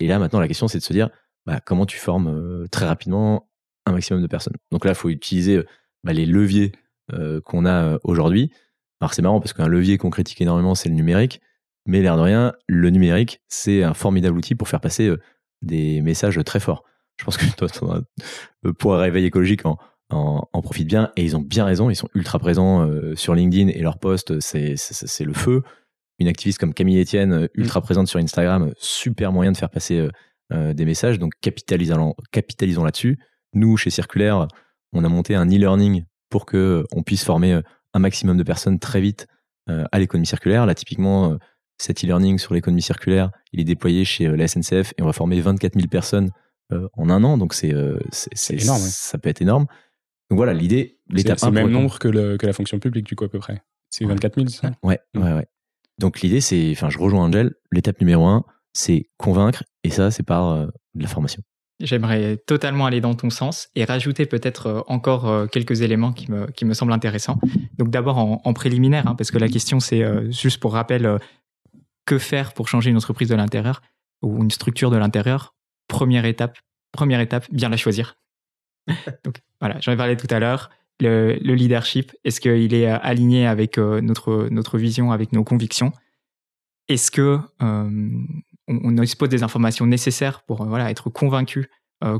et là, maintenant, la question, c'est de se dire, bah, comment tu formes euh, très rapidement un maximum de personnes. Donc là, il faut utiliser euh, bah, les leviers euh, qu'on a aujourd'hui. Alors c'est marrant parce qu'un levier qu'on critique énormément, c'est le numérique. Mais l'air de rien, le numérique, c'est un formidable outil pour faire passer des messages très forts. Je pense que toi, pour un réveil écologique en, en, profite bien et ils ont bien raison. Ils sont ultra présents euh, sur LinkedIn et leurs posts, c'est le feu. Une activiste comme Camille Etienne, euh, mm. ultra présente sur Instagram, super moyen de faire passer euh, des messages. Donc capitalisons, capitalisons là-dessus. Nous, chez Circulaire, on a monté un e-learning pour que on puisse former un maximum de personnes très vite à l'économie circulaire. Là, typiquement, cet e-learning sur l'économie circulaire, il est déployé chez euh, la SNCF et on va former 24 000 personnes euh, en un an. Donc c'est euh, énorme. Ça peut être énorme. Donc voilà, l'idée, l'étape
C'est le même nombre que, le, que, la fonction publique, du coup, à peu près. C'est 24 000, ça?
Ouais, ouais, ouais. Donc l'idée, c'est, enfin, je rejoins Angel, l'étape numéro un, c'est convaincre, et ça, c'est par de la formation.
J'aimerais totalement aller dans ton sens et rajouter peut-être encore quelques éléments qui me, qui me semblent intéressants. Donc d'abord en, préliminaire, hein, parce que la question c'est juste pour rappel, que faire pour changer une entreprise de l'intérieur ou une structure de l'intérieur? Première étape, première étape, bien la choisir. Donc voilà, j'en ai parlé tout à l'heure. Le, leadership, est-ce qu'il est euh, aligné avec euh, notre, notre vision, avec nos convictions? Est-ce que euh, on, dispose des informations nécessaires pour voilà, être convaincu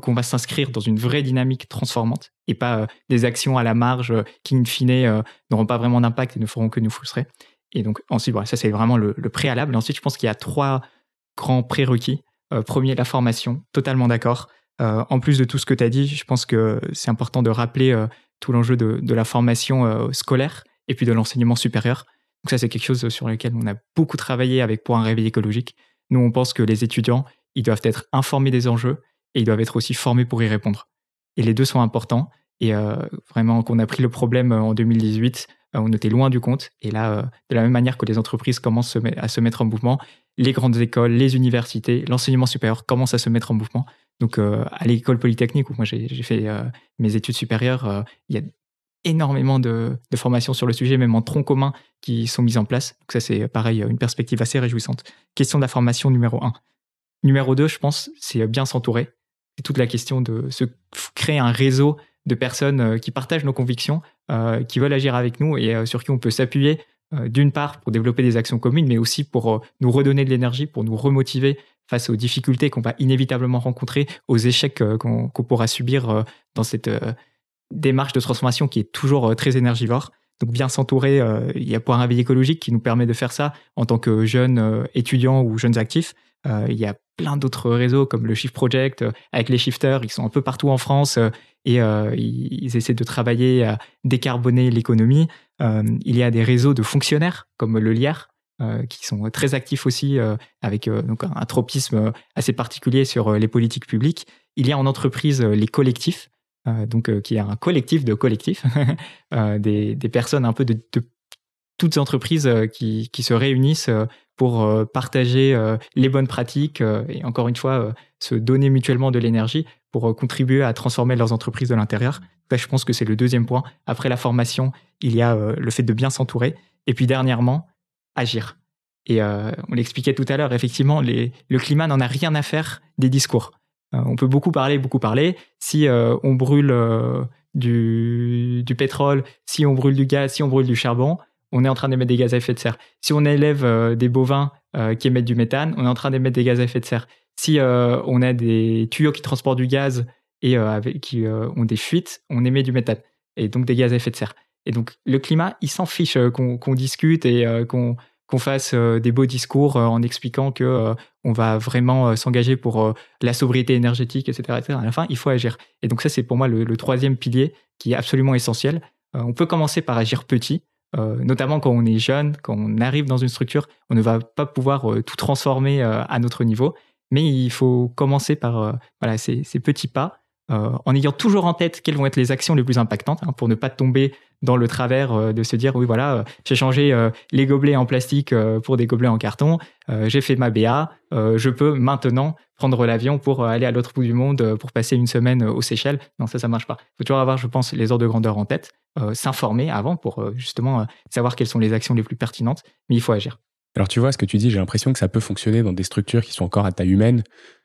qu'on va s'inscrire dans une vraie dynamique transformante et pas des actions à la marge qui, in fine, n'auront pas vraiment d'impact et ne feront que nous frustrer? Et donc, ensuite, voilà, ça, c'est vraiment le, préalable. Ensuite, je pense qu'il y a trois grands prérequis. Euh, premier, la formation, totalement d'accord. Euh, en plus de tout ce que tu as dit, je pense que c'est important de rappeler euh, tout l'enjeu de, de, la formation scolaire et puis de l'enseignement supérieur. Donc ça, c'est quelque chose sur lequel on a beaucoup travaillé avec Pour un réveil écologique. Nous, on pense que les étudiants, ils doivent être informés des enjeux et ils doivent être aussi formés pour y répondre. Et les deux sont importants. Et vraiment, qu'on a pris le problème en 2018, euh, on était loin du compte. Et là, euh, de la même manière que les entreprises commencent à se mettre en mouvement, les grandes écoles, les universités, l'enseignement supérieur commencent à se mettre en mouvement. Donc, euh, à l'école polytechnique où moi j'ai fait mes études supérieures, il y a énormément de, formations sur le sujet, même en tronc commun, qui sont mises en place. Donc ça, c'est pareil, une perspective assez réjouissante. Question de la formation numéro un. Numéro deux, je pense, c'est bien s'entourer. C'est toute la question de se créer un réseau de personnes qui partagent nos convictions, euh, qui veulent agir avec nous et euh, sur qui on peut s'appuyer d'une part pour développer des actions communes, mais aussi pour nous redonner de l'énergie, pour nous remotiver face aux difficultés qu'on va inévitablement rencontrer, aux échecs qu'on pourra subir dans cette démarche de transformation qui est toujours très énergivore. Donc bien s'entourer, il y a Point Réveil écologique qui nous permet de faire ça en tant que jeunes étudiants ou jeunes actifs. il y a plein d'autres réseaux comme le Shift Project, avec les shifters, ils sont un peu partout en France et ils, essaient de travailler à décarboner l'économie. il y a des réseaux de fonctionnaires comme le LIAR, qui sont très actifs aussi avec donc un tropisme assez particulier sur les politiques publiques. Il y a en entreprise les collectifs, donc qui est un collectif de collectifs, des, personnes un peu de, toutes entreprises qui, se réunissent pour partager les bonnes pratiques et encore une fois se donner mutuellement de l'énergie pour contribuer à transformer leurs entreprises de l'intérieur. je pense que c'est le deuxième point. Après la formation, il y a le fait de bien s'entourer. Et puis dernièrement, agir. Et on l'expliquait tout à l'heure, effectivement, le climat n'en a rien à faire des discours. on peut beaucoup parler, beaucoup parler. Si on brûle du, du, pétrole, si on brûle du gaz, si on brûle du charbon, on est en train d'émettre des gaz à effet de serre. Si on élève euh, des bovins euh, qui émettent du méthane, on est en train d'émettre des gaz à effet de serre. Si euh, on a des tuyaux qui transportent du gaz et qui ont des fuites, on émet du méthane et donc des gaz à effet de serre. Et donc le climat, il s'en fiche qu'on discute et qu'on fasse des beaux discours en expliquant que on va vraiment s'engager pour la sobriété énergétique, etc., À la fin, il faut agir. Et donc ça, c'est pour moi le, troisième pilier qui est absolument essentiel. on peut commencer par agir petit. Euh, notamment quand on est jeune, quand on arrive dans une structure, on ne va pas pouvoir euh, tout transformer euh, à notre niveau, mais il faut commencer par voilà, ces, petits pas, en ayant toujours en tête quelles vont être les actions les plus impactantes, hein, pour ne pas tomber dans le travers de se dire oui voilà j'ai changé les gobelets en plastique pour des gobelets en carton, j'ai fait ma BA, je peux maintenant prendre l'avion pour aller à l'autre bout du monde pour passer une semaine aux Seychelles. Non ça ça marche pas. Il faut toujours avoir je pense les ordres de grandeur en tête. Euh, s'informer avant pour euh, justement euh, savoir quelles sont les actions les plus pertinentes, mais il faut agir.
Alors tu vois, ce que tu dis, j'ai l'impression que ça peut fonctionner dans des structures qui sont encore à taille humaine.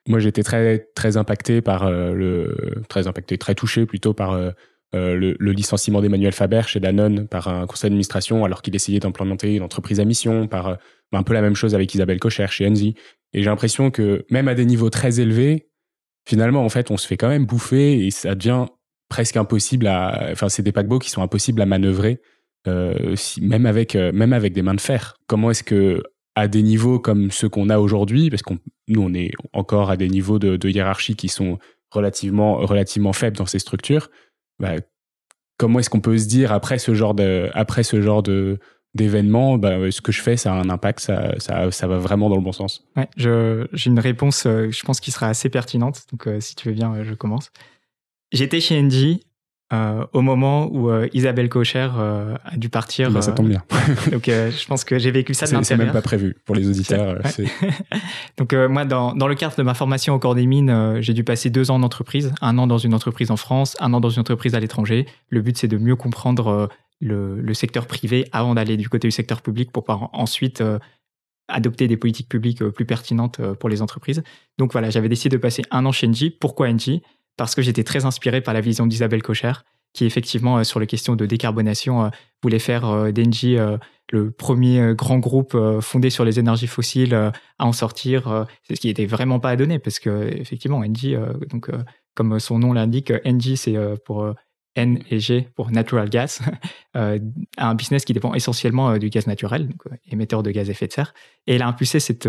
Moi, j'étais très très impacté par le très impacté, très touché plutôt par le, licenciement d'Emmanuel Faber chez Danone par un conseil d'administration alors qu'il essayait d'implémenter une entreprise à mission, par un peu la même chose avec Isabelle Cocher chez Enzy. Et j'ai l'impression que même à des niveaux très élevés, finalement, en fait, on se fait quand même bouffer et ça devient presque impossible à. Enfin, c'est des paquebots qui sont impossibles à manœuvrer, euh, même avec euh, même avec des mains de fer. Comment est-ce que à des niveaux comme ceux qu'on a aujourd'hui, parce qu'on nous on est encore à des niveaux de, hiérarchie qui sont relativement relativement faibles dans ces structures, bah, comment est-ce qu'on peut se dire après ce genre de après ce genre de d'événements, bah, ce que je fais, ça a un impact, ça, ça, ça va vraiment dans le bon sens?
Ouais, j'ai une réponse, euh, je pense, qui sera assez pertinente. Donc, si tu veux bien, je commence. J'étais chez Engie euh, au moment où euh, Isabelle Cocher euh, a dû partir.
Bah, ça tombe bien.
donc je pense que j'ai vécu ça de l'intérieur.
C'est même pas prévu pour les auditeurs.
donc moi, dans, dans, le cadre de ma formation au corps des mines, j'ai dû passer deux ans en entreprise, un an dans une entreprise en France, un an dans une entreprise à l'étranger. Le but, c'est de mieux comprendre le, le, secteur privé avant d'aller du côté du secteur public pour pouvoir ensuite adopter des politiques publiques plus pertinentes pour les entreprises. Donc voilà, j'avais décidé de passer un an chez Engie. Pourquoi Engie? Parce que j'étais très inspiré par la vision d'Isabelle Cocher, qui effectivement, euh, sur les questions de décarbonation, euh, voulait faire euh, d'Engie le premier grand groupe fondé sur les énergies fossiles à en sortir, ce qui n'était vraiment pas à donner, parce que effectivement, Engie, donc, comme son nom l'indique, Engie, c'est pour N et G pour natural gas, un business qui dépend essentiellement du gaz naturel, émetteur de gaz à effet de serre. Et elle a impulsé cette,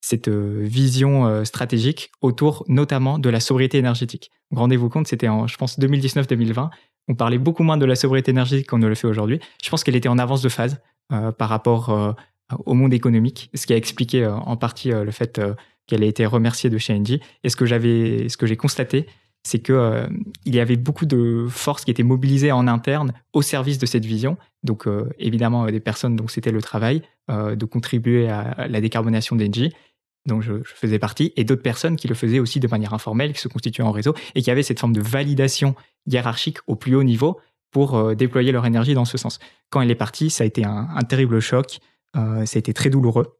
cette euh, vision euh, stratégique autour notamment de la sobriété énergétique. Rendez-vous compte, c'était en, je pense, 2019-2020. On parlait beaucoup moins de la sobriété énergétique qu'on ne le fait aujourd'hui. Je pense qu'elle était en avance de phase euh, par rapport au monde économique, ce qui a expliqué en partie le fait qu'elle ait été remerciée de chez Engie. Et ce que j'avais, ce que j'ai constaté, c'est que il y avait beaucoup de forces qui étaient mobilisées en interne au service de cette vision. Donc évidemment des personnes dont c'était le travail de contribuer à la décarbonation d'Engie, dont je, faisais partie, et d'autres personnes qui le faisaient aussi de manière informelle, qui se constituaient en réseau, et qui avaient cette forme de validation hiérarchique au plus haut niveau pour euh, déployer leur énergie dans ce sens. Quand elle est partie, ça a été un, terrible choc, euh, ça a été très douloureux.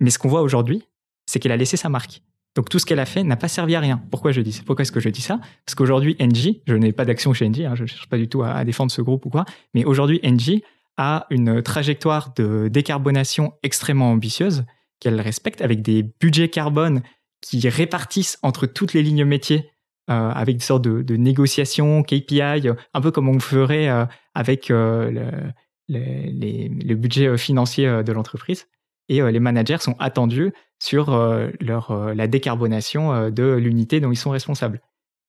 Mais ce qu'on voit aujourd'hui, c'est qu'elle a laissé sa marque. Donc tout ce qu'elle a fait n'a pas servi à rien. Pourquoi je dis Pourquoi est-ce que je dis ça? Parce qu'aujourd'hui, Engie, je n'ai pas d'action chez Engie, hein, je ne cherche pas du tout à, à, défendre ce groupe ou quoi, mais aujourd'hui, Engie a une trajectoire de décarbonation extrêmement ambitieuse qu'elle respecte avec des budgets carbone qui répartissent entre toutes les lignes métiers euh, avec des sortes de, négociations, KPI, un peu comme on ferait euh, avec euh, le, budget financier de l'entreprise. Et les managers sont attendus sur leur, la décarbonation de l'unité dont ils sont responsables.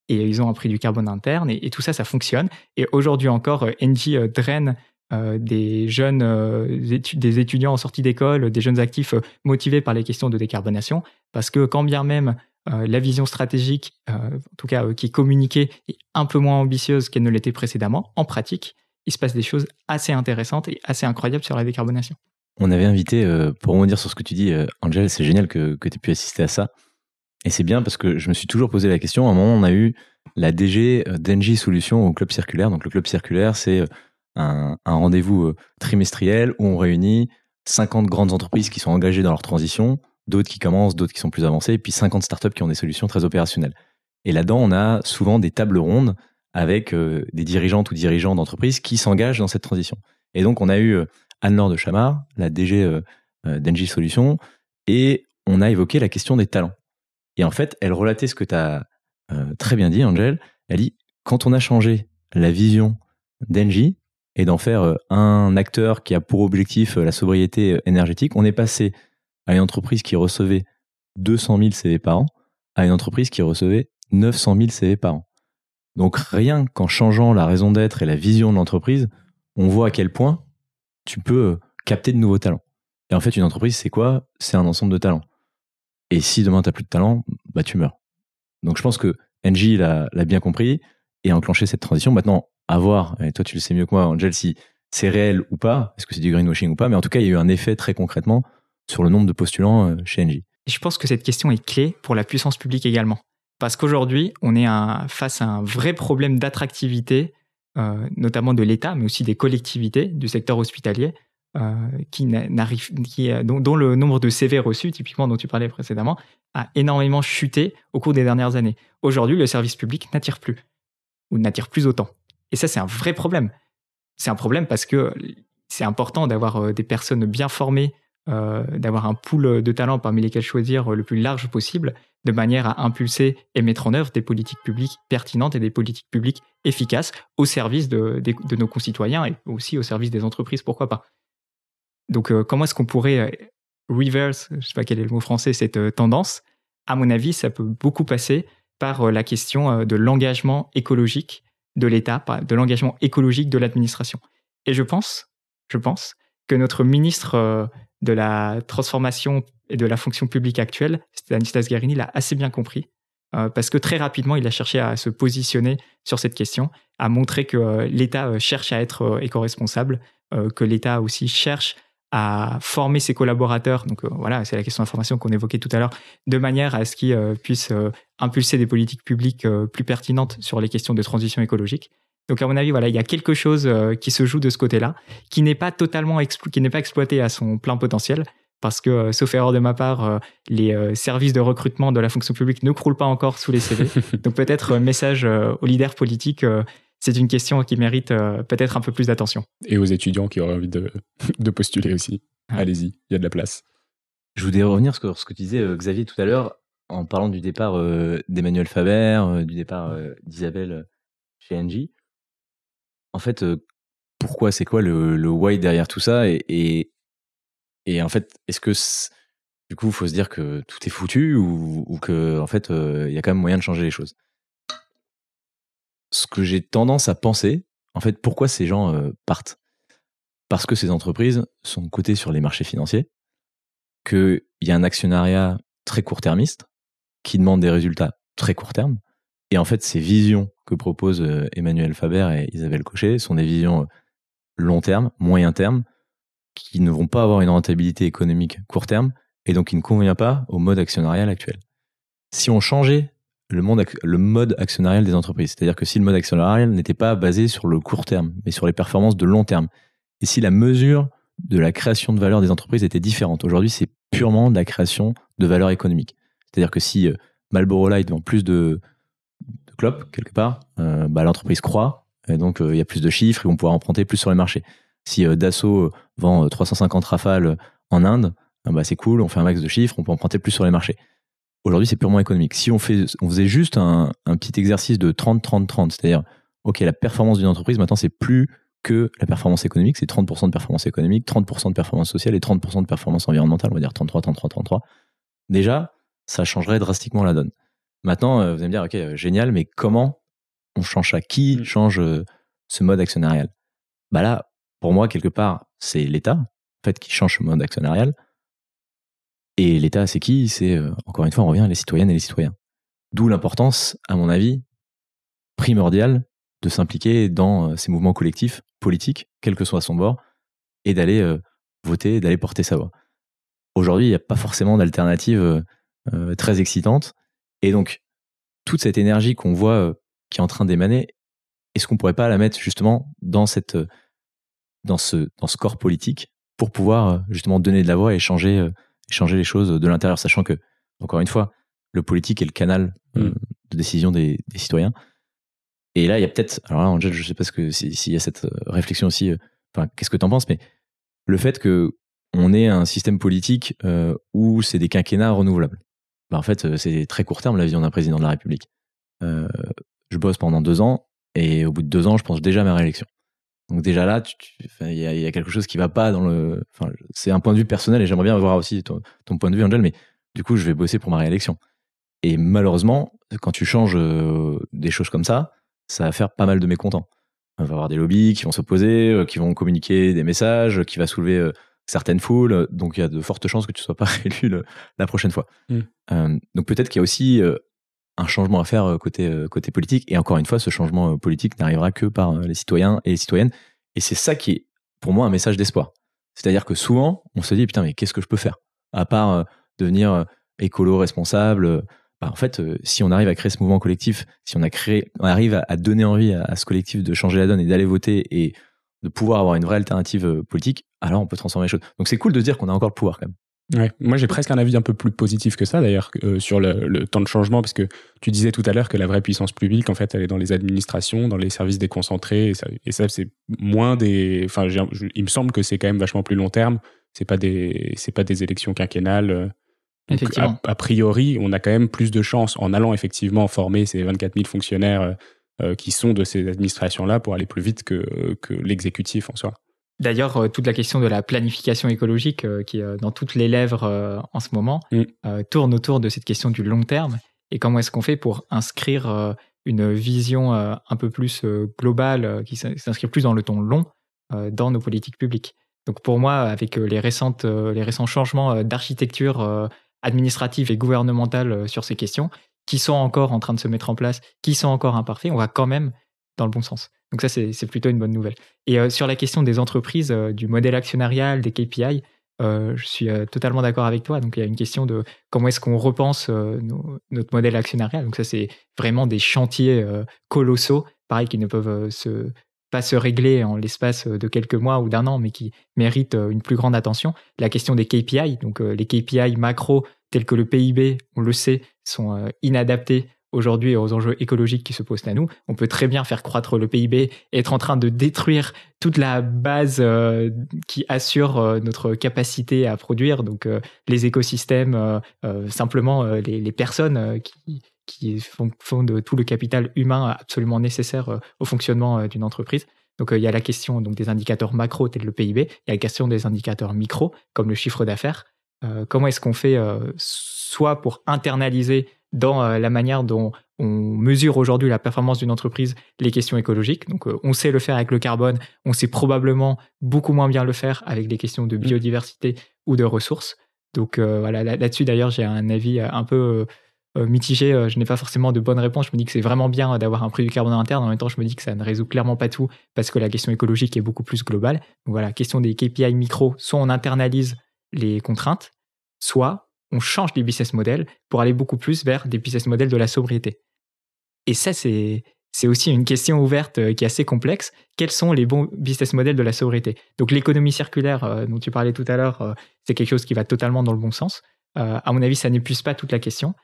Et ils ont un prix du carbone interne, et, tout ça, ça fonctionne. Et aujourd'hui encore, Engie draine des jeunes, des étudiants en sortie d'école, des jeunes actifs motivés par les questions de décarbonation, parce que quand bien même euh, la vision stratégique, euh, en tout cas euh, qui est communiquée, est un peu moins ambitieuse qu'elle ne l'était précédemment. En pratique, il se passe des choses assez intéressantes et assez incroyables sur la décarbonation.
On avait invité, pour rebondir sur ce que tu dis, Angel, c'est génial que, tu aies pu assister à ça. Et c'est bien parce que je me suis toujours posé la question. À un moment, on a eu la DG d'Engie Solutions au Club Circulaire. Donc, le Club Circulaire, c'est un, rendez-vous trimestriel où on réunit 50 grandes entreprises qui sont engagées dans leur transition, d'autres qui commencent, d'autres qui sont plus avancés, et puis 50 startups qui ont des solutions très opérationnelles. Et là-dedans, on a souvent des tables rondes avec euh, des dirigeantes ou dirigeants d'entreprises qui s'engagent dans cette transition. Et donc, on a eu euh, Anne-Laure de Chamard, la DG euh, d'Engie Solutions, et on a évoqué la question des talents. Et en fait, elle relatait ce que tu as très bien dit, Angel. Elle dit, quand on a changé la vision d'Engie et d'en faire un acteur qui a pour objectif la sobriété énergétique, on est passé à une entreprise qui recevait 200 000 CV par an à une entreprise qui recevait 900 000 CV par an. Donc rien qu'en changeant la raison d'être et la vision de l'entreprise, on voit à quel point tu peux euh, capter de nouveaux talents. Et en fait, une entreprise, c'est quoi? C'est un ensemble de talents. Et si demain, tu n'as plus de talent, bah, tu meurs. Donc je pense que NG l'a bien compris et a enclenché cette transition. Maintenant, à voir, et toi tu le sais mieux que moi, Angel, si c'est réel ou pas, est-ce que c'est du greenwashing ou pas, mais en tout cas, il y a eu un effet très concrètement sur le nombre de postulants euh, chez Engie.
je pense que cette question est clé pour la puissance publique également. Parce qu'aujourd'hui, on est face à un vrai problème d'attractivité, euh, notamment de l'État, mais aussi des collectivités du secteur hospitalier, euh, dont, dont, le nombre de CV reçus, typiquement dont tu parlais précédemment, a énormément chuté au cours des dernières années. Aujourd'hui, le service public n'attire plus, ou n'attire plus autant. Et ça, c'est un vrai problème. C'est un problème parce que c'est important d'avoir des personnes bien formées euh, d'avoir un pool de talents parmi lesquels choisir le plus large possible, de manière à impulser et mettre en œuvre des politiques publiques pertinentes et des politiques publiques efficaces au service de, nos concitoyens et aussi au service des entreprises, pourquoi pas. Donc euh, comment est-ce qu'on pourrait euh, reverse, je ne sais pas quel est le mot français, cette tendance? À mon avis, ça peut beaucoup passer par la question de l'engagement écologique de l'État, de l'engagement écologique de l'administration. Et je pense, je pense que notre ministre de la transformation et de la fonction publique actuelle, Stanislas Guerini l'a assez bien compris, euh, parce que très rapidement, il a cherché à se positionner sur cette question, à montrer que euh, l'État euh, cherche à être éco-responsable, que l'État aussi cherche à former ses collaborateurs, donc voilà, c'est la question d'information qu'on évoquait tout à l'heure, de manière à ce qu'ils puissent impulser des politiques publiques plus pertinentes sur les questions de transition écologique. Donc à mon avis, voilà, il y a quelque chose euh, qui se joue de ce côté-là, qui n'est pas totalement qui n'est pas exploité à son plein potentiel, parce que, euh, sauf erreur de ma part, euh, les services de recrutement de la fonction publique ne croulent pas encore sous les CV. Donc peut-être message aux leaders politiques, c'est une question qui mérite peut-être un peu plus d'attention.
Et aux étudiants qui auraient envie de, postuler aussi. Allez-y, il y a de la place.
Je voudrais revenir sur ce que tu disais, Xavier, tout à l'heure, en parlant du départ d'Emmanuel Faber, du départ d'Isabelle chez Engie en fait, pourquoi, c'est quoi le, le, why derrière tout ça et, et, en fait, est-ce que du coup, il faut se dire que tout est foutu ou, ou que en fait, il y a quand même moyen de changer les choses? Ce que j'ai tendance à penser, en fait, pourquoi ces gens partent Parce que ces entreprises sont cotées sur les marchés financiers, qu'il y a un actionnariat très court-termiste qui demande des résultats très court terme, et en fait, ces visions que proposent euh, Emmanuel Faber et Isabelle Cochet sont des visions euh, long terme, moyen terme, qui ne vont pas avoir une rentabilité économique court terme, et donc qui ne convient pas au mode actionnarial actuel. Si on changeait le, le mode actionnarial des entreprises, c'est-à-dire que si le mode actionnarial n'était pas basé sur le court terme, mais sur les performances de long terme, et si la mesure de la création de valeur des entreprises était différente. Aujourd'hui, c'est purement de la création de valeur économique. C'est-à-dire que si euh, Marlboro Light vend plus de, de clopes quelque part, euh, bah, l'entreprise croît et donc euh, il y a plus de chiffres, ils vont pouvoir emprunter plus sur les marchés. Si Dassault vend 350 rafales en Inde, bah, c'est cool, on fait un max de chiffres, on peut emprunter plus sur les marchés. Aujourd'hui, c'est purement économique. Si on, fait, on faisait juste un, petit exercice de 30-30-30, c'est-à-dire, OK, la performance d'une entreprise, maintenant, c'est plus que la performance économique, c'est 30% de performance économique, 30% de performance sociale et 30% de performance environnementale, on va dire 33, 33, 33. Déjà, ça changerait drastiquement la donne. Maintenant, euh, vous allez me dire, OK, euh, génial, mais comment on change ça? Qui mm. change euh, ce mode actionnarial? Bah là, pour moi, quelque part, c'est l'État, en fait, qui change ce mode actionnarial. Et l'État, c'est qui? C'est, euh, encore une fois, on revient les citoyennes et les citoyens. D'où l'importance, à mon avis, primordiale de s'impliquer dans euh, ces mouvements collectifs, politiques, quel que soit son bord, et d'aller euh, voter, d'aller porter sa voix. Aujourd'hui, il n'y a pas forcément d'alternative très excitante. Et donc, toute cette énergie qu'on voit qui est en train d'émaner, est-ce qu'on ne pourrait pas la mettre justement dans, cette, dans, ce, dans ce corps politique pour pouvoir justement donner de la voix et changer changer les choses de l'intérieur, sachant que, encore une fois, le politique est le canal euh, mm. de décision des, citoyens. Et là, il y a peut-être, alors là, Angel, je ne sais pas s'il y a cette euh, réflexion aussi, euh, enfin, qu'est-ce que tu en penses, mais le fait que on ait un système politique où c'est des quinquennats renouvelables. Bah, en fait, c'est très court terme la vision d'un président de la République. je bosse pendant deux ans et au bout de deux ans, je pense déjà à ma réélection. Donc déjà là, il y, a quelque chose qui va pas dans le. Enfin, c'est un point de vue personnel et j'aimerais bien voir aussi ton, point de vue, Angel. Mais du coup, je vais bosser pour ma réélection. Et malheureusement, quand tu changes euh, des choses comme ça, ça va faire pas mal de mécontents. On va avoir des lobbies qui vont s'opposer, euh, qui vont communiquer des messages, qui va soulever euh, certaines foules. Donc il y a de fortes chances que tu sois pas réélu la prochaine fois. Mm. donc peut-être qu'il y a aussi un changement à faire euh, côté, euh, côté politique. Et encore une fois, ce changement euh, politique n'arrivera que par les citoyens et les citoyennes. Et c'est ça qui est, pour moi, un message d'espoir. C'est-à-dire que souvent, on se dit, putain, mais qu'est-ce que je peux faire? À part devenir écolo responsable. Bah, en fait, si on arrive à créer ce mouvement collectif, si on, a créé, on arrive à, donner envie à, ce collectif de changer la donne et d'aller voter et de pouvoir avoir une vraie alternative politique, alors on peut transformer les choses. Donc c'est cool de dire qu'on a encore le pouvoir quand même.
Ouais. Moi, j'ai presque un avis un peu plus positif que ça, d'ailleurs, euh, sur le, temps de changement, parce que tu disais tout à l'heure que la vraie puissance publique, en fait, elle est dans les administrations, dans les services déconcentrés, et ça, c'est moins des. Enfin, il me semble que c'est quand même vachement plus long terme. C'est pas des, c'est pas des élections quinquennales. Euh.
effectivement.
A, priori, on a quand même plus de chances en allant effectivement former ces 24 000 fonctionnaires euh, qui sont de ces administrations-là pour aller plus vite que, que l'exécutif en soi.
D'ailleurs, euh, toute la question de la planification écologique, euh, qui est euh, dans toutes les lèvres en ce moment, mm. tourne autour de cette question du long terme et comment est-ce qu'on fait pour inscrire une vision un peu plus globale, qui s'inscrit plus dans le ton long, dans nos politiques publiques? Donc pour moi, avec les, récentes, les récents changements d'architecture administrative et gouvernementale sur ces questions, qui sont encore en train de se mettre en place, qui sont encore imparfaits, on va quand même dans le bon sens. Donc ça, c'est plutôt une bonne nouvelle. Et euh, sur la question des entreprises, euh, du modèle actionnarial, des KPI, euh, je suis totalement d'accord avec toi. Donc il y a une question de comment est-ce qu'on repense notre modèle actionnarial. Donc ça, c'est vraiment des chantiers colossaux, pareil, qui ne peuvent pas se régler en l'espace de quelques mois ou d'un an, mais qui méritent une plus grande attention. La question des KPI, donc les KPI macro tels que le PIB, on le sait, sont inadaptés aujourd'hui aux enjeux écologiques qui se posent à nous, on peut très bien faire croître le PIB et être en train de détruire toute la base euh, qui assure euh, notre capacité à produire, donc euh, les écosystèmes, simplement les, personnes qui, font, de tout le capital humain absolument nécessaire au fonctionnement d'une entreprise. Donc il y a la question des indicateurs macro tels le PIB, il y a la question des indicateurs micro comme le chiffre d'affaires. comment est-ce qu'on fait soit pour internaliser dans euh, la manière dont on mesure aujourd'hui la performance d'une entreprise, les questions écologiques. Donc, euh, on sait le faire avec le carbone, on sait probablement beaucoup moins bien le faire avec les questions de mm. biodiversité ou de ressources. Donc, euh, voilà, là-dessus, d'ailleurs, j'ai un avis un peu mitigé. Je n'ai pas forcément de bonnes réponses. Je me dis que c'est vraiment bien d'avoir un prix du carbone interne. En même temps, je me dis que ça ne résout clairement pas tout parce que la question écologique est beaucoup plus globale. Donc, voilà, question des KPI micro, soit on internalise les contraintes, soit on change les business models pour aller beaucoup plus vers des business models de la sobriété. Et ça, c'est, c'est aussi une question ouverte euh, qui est assez complexe. Quels sont les bons business models de la sobriété? Donc l'économie circulaire euh, dont tu parlais tout à l'heure, euh, c'est quelque chose qui va totalement dans le bon sens. à mon avis, ça n'épuise pas toute la question.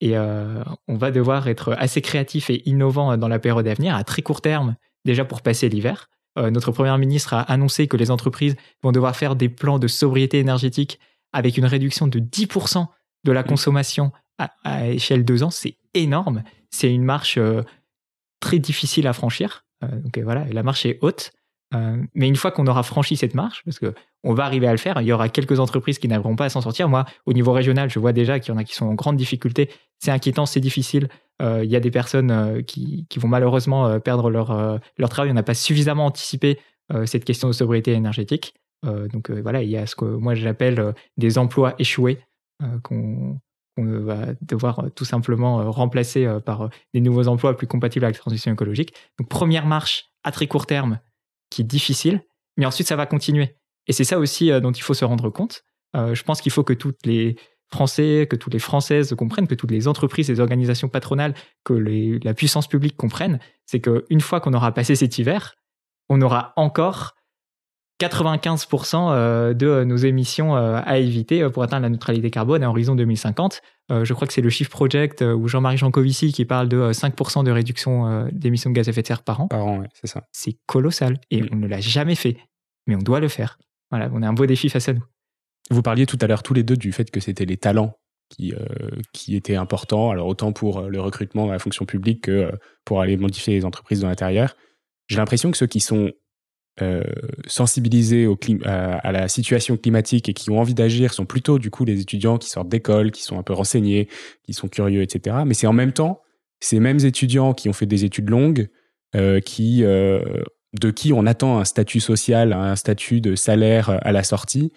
Et on va devoir être assez créatif et innovant dans la période à venir, à très court terme, déjà pour passer l'hiver. notre première ministre a annoncé que les entreprises vont devoir faire des plans de sobriété énergétique avec une réduction de 10% de la mmh. consommation à, échelle deux ans. C'est énorme. C'est une marche très difficile à franchir. donc voilà, la marche est haute. Euh, mais une fois qu'on aura franchi cette marche, parce que on va arriver à le faire, il y aura quelques entreprises qui n'arriveront pas à s'en sortir. Moi, au niveau régional, je vois déjà qu'il y en a qui sont en grande difficulté. C'est inquiétant, c'est difficile. Euh, il y a des personnes euh, qui, qui, vont malheureusement perdre leur, leur travail. On n'a pas suffisamment anticipé cette question de sobriété énergétique. Donc voilà, il y a ce que moi j'appelle des emplois échoués qu'on va devoir tout simplement remplacer par des nouveaux emplois plus compatibles avec la transition écologique. Donc première marche à très court terme, qui est difficile, mais ensuite ça va continuer. Et c'est ça aussi euh, dont il faut se rendre compte. Euh, je pense qu'il faut que toutes les Français, que toutes les Françaises comprennent, que toutes les entreprises, les organisations patronales, que la puissance publique comprenne, c'est qu'une fois qu'on aura passé cet hiver, on aura encore 95% euh, de nos émissions euh, à éviter euh, pour atteindre la neutralité carbone à horizon 2050. Je crois que c'est le Shift Project ou Jean-Marie Jancovici qui parle de 5% de réduction d'émissions de gaz à effet de serre par an.
Par an, oui, c'est ça.
C'est colossal et on ne l'a jamais fait, mais on doit le faire. Voilà, on a un beau défi face à nous.
Vous parliez tout à l'heure tous les deux du fait que c'était les talents qui, qui étaient importants, alors autant pour le recrutement dans la fonction publique que pour aller modifier les entreprises de l'intérieur. J'ai l'impression que ceux qui sont euh, sensibilisés à, la situation climatique et qui ont envie d'agir sont plutôt du coup les étudiants qui sortent d'école, qui sont un peu renseignés, qui sont curieux, etc. Mais c'est en même temps ces mêmes étudiants qui ont fait des études longues, euh, qui, euh, de qui on attend un statut social, un statut de salaire à la sortie,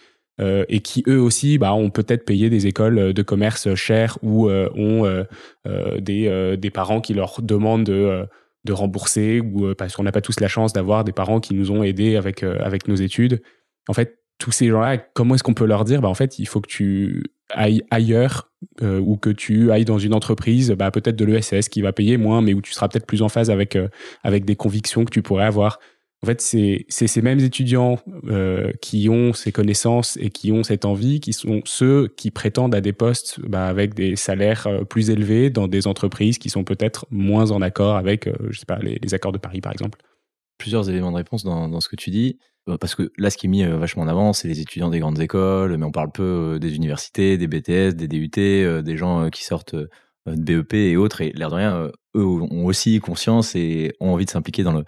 et qui eux aussi bah, ont peut-être payé des écoles de commerce chères ou ont des, des parents qui leur demandent de de rembourser ou euh, parce qu'on n'a pas tous la chance d'avoir des parents qui nous ont aidés avec, euh, avec nos études. En fait, tous ces gens-là, comment est-ce qu'on peut leur dire bah, En fait, il faut que tu ailles ailleurs euh, ou que tu ailles dans une entreprise, bah, peut-être de l'ESS qui va payer moins, mais où tu seras peut-être plus en phase avec, avec des convictions que tu pourrais avoir. En fait, c'est ces mêmes étudiants euh, qui ont ces connaissances et qui ont cette envie, qui sont ceux qui prétendent à des postes bah, avec des salaires euh, plus élevés dans des entreprises qui sont peut-être moins en accord avec, euh, je sais pas, les, accords de Paris, par exemple.
Plusieurs éléments de réponse dans, dans ce que tu dis. Parce que là, ce qui est mis vachement en avant, c'est les étudiants des grandes écoles, mais on parle peu des universités, des BTS, des DUT, des gens qui sortent de BEP et autres. Et l'air de rien, eux ont aussi conscience et ont envie de s'impliquer dans le,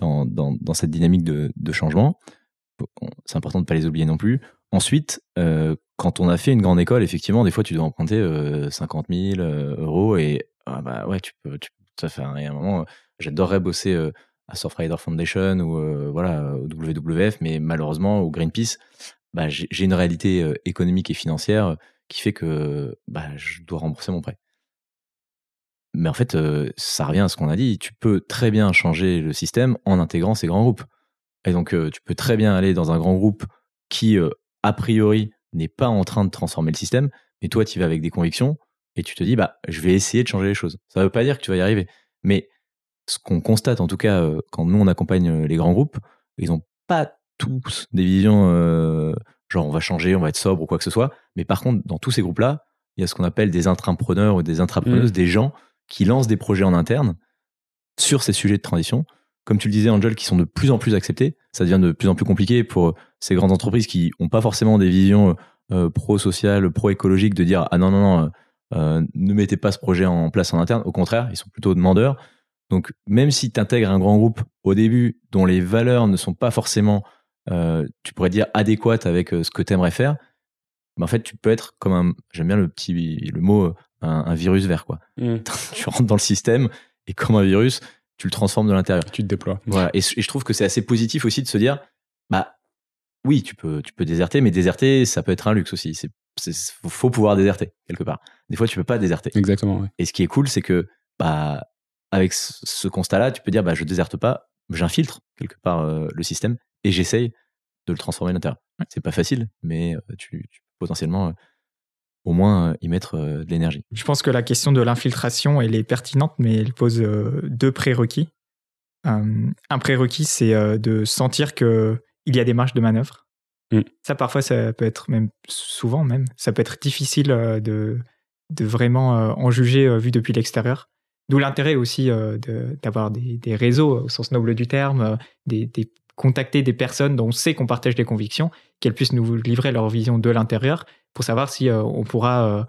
dans, cette dynamique de, changement. C'est important de ne pas les oublier non plus. Ensuite, euh, quand on a fait une grande école, effectivement, des fois, tu dois emprunter euh, 50 000 euh, euros et ah bah ouais, tu peux, tu, ça fait un, un moment. J'adorerais bosser euh, à Surfrider Foundation ou voilà au WWF, mais malheureusement au Greenpeace, bah, j'ai une réalité économique et financière qui fait que bah, je dois rembourser mon prêt. Mais en fait, euh, ça revient à ce qu'on a dit. Tu peux très bien changer le système en intégrant ces grands groupes. Et donc, euh, tu peux très bien aller dans un grand groupe qui, euh, a priori, n'est pas en train de transformer le système, mais toi, tu vas avec des convictions et tu te dis, bah, je vais essayer de changer les choses. Ça ne veut pas dire que tu vas y arriver. Mais ce qu'on constate, en tout cas, quand nous, on accompagne les grands groupes, ils n'ont pas tous des visions genre on va changer, on va être sobre ou quoi que ce soit. Mais par contre, dans tous ces groupes-là, il y a ce qu'on appelle des intrapreneurs ou des intrapreneuses, mmh. des gens qui lancent des projets en interne sur ces sujets de transition. Comme tu le disais, Angel, qui sont de plus en plus acceptés. Ça devient de plus en plus compliqué pour ces grandes entreprises qui n'ont pas forcément des visions euh, pro-sociales, pro-écologiques, de dire ah non, non, non, euh, ne mettez pas ce projet en place en interne. Au contraire, ils sont plutôt demandeurs. Donc, même si tu intègres un grand groupe au début dont les valeurs ne sont pas forcément, euh, tu pourrais dire, adéquates avec ce que tu aimerais faire, mais en fait, tu peux être comme un, j'aime bien le petit, le mot, un, virus vert, quoi. Mm. tu rentres dans le système et comme un virus, tu le transformes de l'intérieur.
Tu te déploies.
Voilà. Et, je trouve que c'est assez positif aussi de se dire, bah, oui, tu peux, tu peux déserter, mais déserter, ça peut être un luxe aussi. C'est, faut pouvoir déserter quelque part. Des fois, tu peux pas déserter.
Exactement.
Et ce qui est cool, c'est que, bah, avec ce constat-là, tu peux dire, bah, je déserte pas, j'infiltre quelque part euh, le système et j'essaye de le transformer à l'intérieur. C'est pas facile, mais euh, tu, tu potentiellement euh, au moins euh, y mettre de l'énergie.
Je pense que la question de l'infiltration, elle est pertinente, mais elle pose deux prérequis. un prérequis, c'est de sentir qu'il y a des marges de manœuvre. Mm. Ça, parfois, ça peut être même souvent même, ça peut être difficile de, de vraiment en juger vu depuis l'extérieur. D'où l'intérêt aussi d'avoir des, des, réseaux au sens noble du terme, des, des, contacter des personnes dont on sait qu'on partage des convictions, qu'elles puissent nous livrer leur vision de l'intérieur pour savoir si on pourra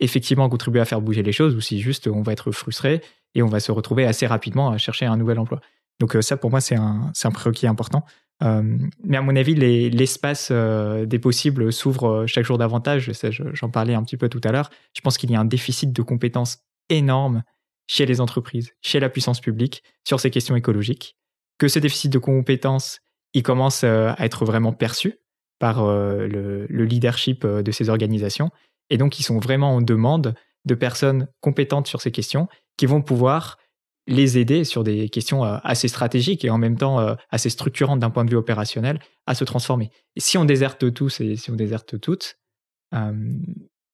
effectivement contribuer à faire bouger les choses ou si juste on va être frustré et on va se retrouver assez rapidement à chercher un nouvel emploi. Donc ça, pour moi, c'est un, prérequis important. Euh, mais à mon avis, l'espace euh, des possibles s'ouvre euh, chaque jour davantage. J'en parlais un petit peu tout à l'heure. Je pense qu'il y a un déficit de compétences énorme chez les entreprises, chez la puissance publique, sur ces questions écologiques. Que ce déficit de compétences, il commence à être vraiment perçu par le, le, leadership de ces organisations. Et donc, ils sont vraiment en demande de personnes compétentes sur ces questions qui vont pouvoir les aider sur des questions euh, assez stratégiques et en même temps euh, assez structurantes d'un point de vue opérationnel à se transformer. Et si on déserte tous et si on déserte toutes, euh,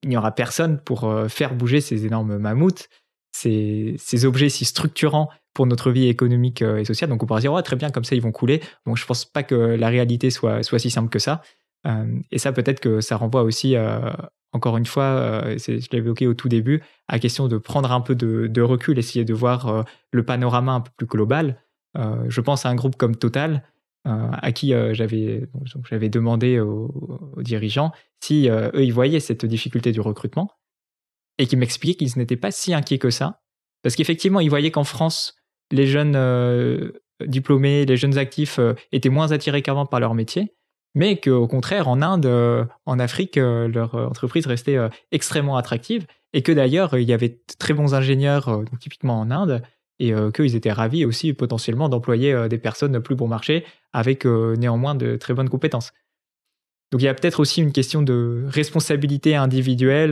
il n'y aura personne pour faire bouger ces énormes mammouths, ces, objets si structurants pour notre vie économique et sociale. Donc on pourra dire, oh, très bien, comme ça ils vont couler. Bon, je ne pense pas que la réalité soit, soit si simple que ça. et ça, peut-être que ça renvoie aussi encore une fois, euh, je l'ai évoqué au tout début, à la question de prendre un peu de, recul, essayer de voir euh, le panorama un peu plus global. Euh, je pense à un groupe comme Total, à qui j'avais j'avais demandé aux, dirigeants si eux ils voyaient cette difficulté du recrutement et qui m'expliquaient qu'ils n'étaient pas si inquiets que ça, parce qu'effectivement ils voyaient qu'en France les jeunes diplômés, les jeunes actifs étaient moins attirés qu'avant par leur métier mais qu'au contraire, en Inde, euh, en Afrique, euh, leur euh, entreprise restait extrêmement attractive, et que d'ailleurs, il y avait très bons ingénieurs, typiquement en Inde, et qu'ils étaient ravis aussi potentiellement d'employer des personnes plus bon marché, avec néanmoins de très bonnes compétences. Donc il y a peut-être aussi une question de responsabilité individuelle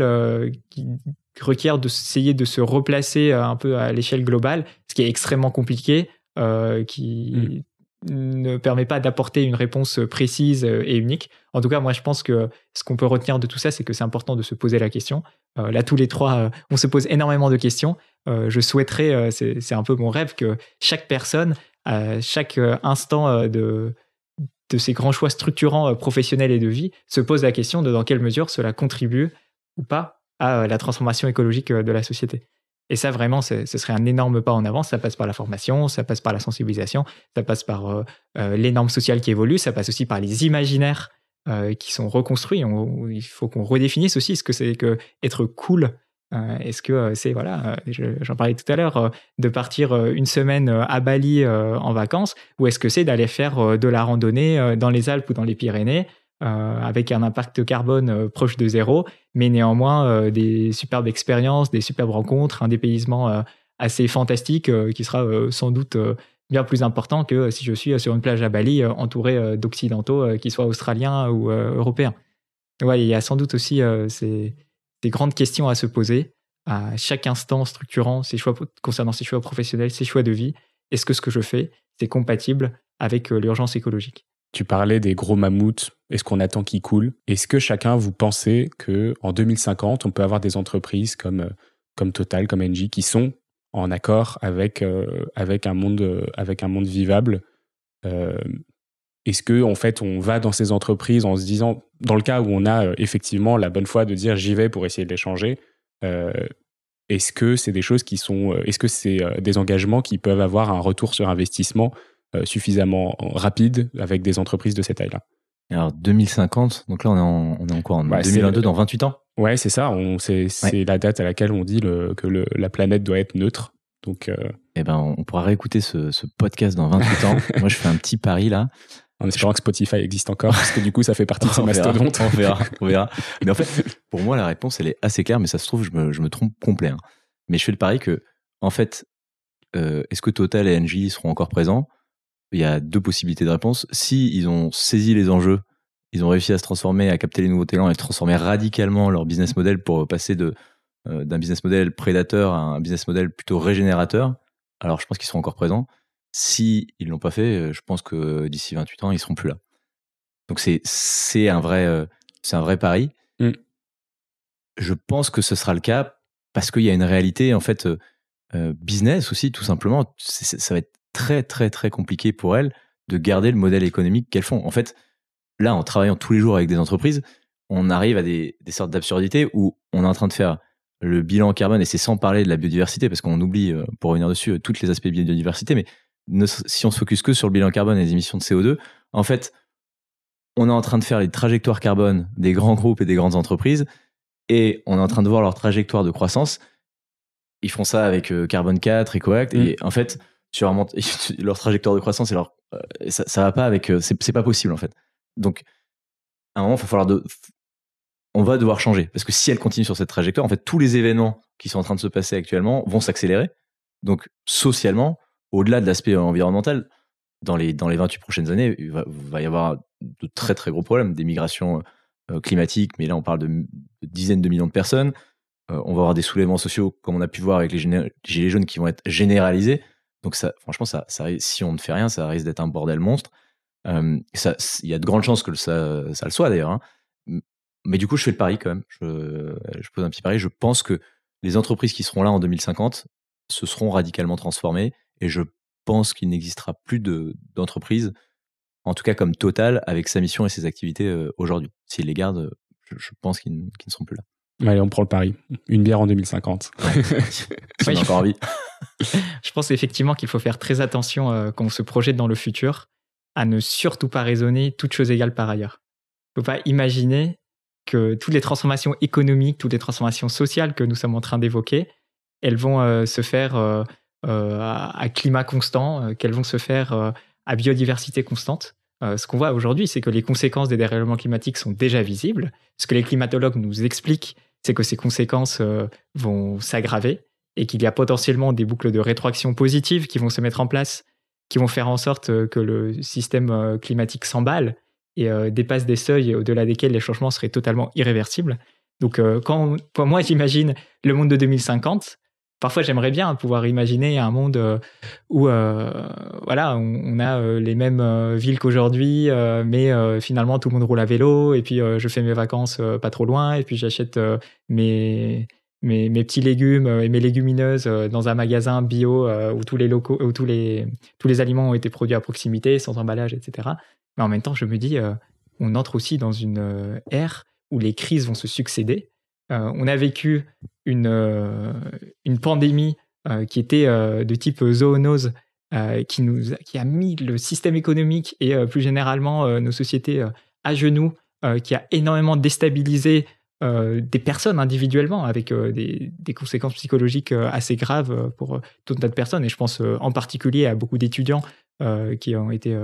requiert d'essayer de se replacer un peu à l'échelle globale, ce qui est extrêmement compliqué, qui, mmh ne permet pas d'apporter une réponse précise et unique. En tout cas, moi, je pense que ce qu'on peut retenir de tout ça, c'est que c'est important de se poser la question. Euh, là, tous les trois, euh, on se pose énormément de questions. Euh, je souhaiterais, c'est un peu mon rêve, que chaque personne, à chaque instant de, de ces grands choix structurants professionnels et de vie, se pose la question de dans quelle mesure cela contribue ou pas à la transformation écologique de la société. Et ça, vraiment, ce serait un énorme pas en avant. Ça passe par la formation, ça passe par la sensibilisation, ça passe par euh, euh, les normes sociales qui évoluent, ça passe aussi par les imaginaires euh, qui sont reconstruits. il faut qu'on redéfinisse aussi ce que c'est que être cool. Est-ce que c'est, voilà, j'en parlais tout à l'heure, de partir une semaine à Bali en vacances, ou est-ce que c'est d'aller faire de la randonnée dans les Alpes ou dans les Pyrénées euh, avec un impact carbone euh, proche de zéro, mais néanmoins euh, des superbes expériences, des superbes rencontres, un dépaysement assez fantastique qui sera sans doute bien plus important que si je suis sur une plage à Bali entouré d'occidentaux, qui soient australiens ou européens. Ouais, il y a sans doute aussi ces, grandes questions à se poser à chaque instant structurant ses choix concernant ses choix professionnels, ses choix de vie. Est-ce que ce que je fais, c'est compatible avec l'urgence écologique?
Tu parlais des gros mammouths, est-ce qu'on attend qu'ils coulent Est-ce que chacun, vous pensez que en 2050, on peut avoir des entreprises comme, euh, comme Total, comme Engie, qui sont en accord avec, euh, avec, un, monde, euh, un monde vivable Est-ce que en fait, on va dans ces entreprises en se disant, dans le cas où on a effectivement la bonne foi de dire j'y vais pour essayer de les changer, est-ce que c'est des choses qui sont, est-ce que c'est des engagements qui peuvent avoir un retour sur investissement suffisamment rapide avec des entreprises de cette taille-là?
Alors 2050, donc là on est en, on est en En 2022, dans 28 ans?
Ouais, c'est ça. C'est la date à laquelle on dit le, que le, la planète doit être neutre. Donc, euh,
eh ben, on pourra réécouter ce, ce podcast dans 28 ans. Moi, je fais un petit pari là.
En espérant que Spotify existe encore, parce que du coup, ça fait partie de ces mastodontes.
on verra, on verra. Mais en fait, pour moi, la réponse, elle est assez claire, mais ça se trouve, je me, je me trompe complet. Hein. Mais je fais le pari que, en fait, euh, est-ce que Total et Engie seront encore présents? Il y a deux possibilités de réponse. Si ils ont saisi les enjeux, ils ont réussi à se transformer, à capter les nouveaux talents et transformer radicalement leur business model pour passer de euh, d'un business model prédateur à un business model plutôt régénérateur. Alors je pense qu'ils seront encore présents. Si ils l'ont pas fait, euh, je pense que d'ici 28 ans, ils seront plus là. Donc c'est c'est un vrai euh, c'est un vrai pari. Mm. Je pense que ce sera le cas parce qu'il y a une réalité en fait business aussi tout simplement. ça va être très très très compliqué pour elles de garder le modèle économique qu'elles font. En fait, là, en travaillant tous les jours avec des entreprises, on arrive à des, sortes d'absurdités où on est en train de faire le bilan carbone, et c'est sans parler de la biodiversité, parce qu'on oublie, euh, pour revenir dessus, euh, tous les aspects de biodiversité, mais si on se focus que sur le bilan carbone et les émissions de CO2, en fait, on est en train de faire les trajectoires carbone des grands groupes et des grandes entreprises, et on est en train de voir leur trajectoire de croissance. Ils font ça avec euh, Carbone 4, EcoAct, et mm. en fait, sur leur trajectoire de croissance, et leur, euh, ça, ça va pas avec. Euh, c'est pas possible, en fait. Donc, à un moment, il va falloir de, on va devoir changer. Parce que si elle continue sur cette trajectoire, en fait, tous les événements qui sont en train de se passer actuellement vont s'accélérer. Donc, socialement, au-delà de l'aspect environnemental, dans les, dans les 28 prochaines années, il va, y avoir de très très gros problèmes, des migrations euh, climatiques, mais là on parle de, dizaines de millions de personnes. On va avoir des soulèvements sociaux, comme on a pu voir avec les gilets jaunes, qui vont être généralisés. Donc ça, franchement, ça, ça, si on ne fait rien, ça risque d'être un bordel monstre. Il y a de grandes chances que ça, ça le soit d'ailleurs. Hein. Mais du coup, je fais le pari quand même. Je, je pose un petit pari. Je pense que les entreprises qui seront là en 2050 se seront radicalement transformées et je pense qu'il n'existera plus d'entreprises, en tout cas comme Total, avec sa mission et ses activités euh, aujourd'hui. S'ils les gardent, je, pense qu'ils ne seront plus là.
Allez, on prend le pari. Une bière en 2050.
si on a encore envie.
Je pense effectivement qu'il faut faire très attention euh, quand on se projette dans le futur à ne surtout pas raisonner toutes choses égales par ailleurs. Il ne faut pas imaginer que toutes les transformations économiques, toutes les transformations sociales que nous sommes en train d'évoquer, elles vont euh, se faire euh, à, climat constant, qu'elles vont se faire à biodiversité constante. ce qu'on voit aujourd'hui, c'est que les conséquences des dérèglements climatiques sont déjà visibles. Ce que les climatologues nous expliquent, c'est que ces conséquences vont s'aggraver et qu'il y a potentiellement des boucles de rétroaction positives qui vont se mettre en place, qui vont faire en sorte que le système climatique s'emballe et euh, dépasse des seuils au-delà desquels les changements seraient totalement irréversibles. Donc, euh, quand, moi j'imagine le monde de 2050, parfois j'aimerais bien pouvoir imaginer un monde euh, où voilà on, a les mêmes villes qu'aujourd'hui mais finalement tout le monde roule à vélo et puis je fais mes vacances pas trop loin et puis j'achète mes, mes, petits légumes et mes légumineuses dans un magasin bio où tous les locaux où tous les tous les aliments ont été produits à proximité sans emballage etc mais en même temps, je me dis, euh, on entre aussi dans une euh, ère où les crises vont se succéder. Euh, on a vécu une, une pandémie qui était de type zoonose qui, nous, qui a mis le système économique et plus généralement nos sociétés à genoux, qui a énormément déstabilisé des personnes individuellement avec des, des, conséquences psychologiques assez graves pour tout un tas de personnes. Et je pense en particulier à beaucoup d'étudiants qui ont été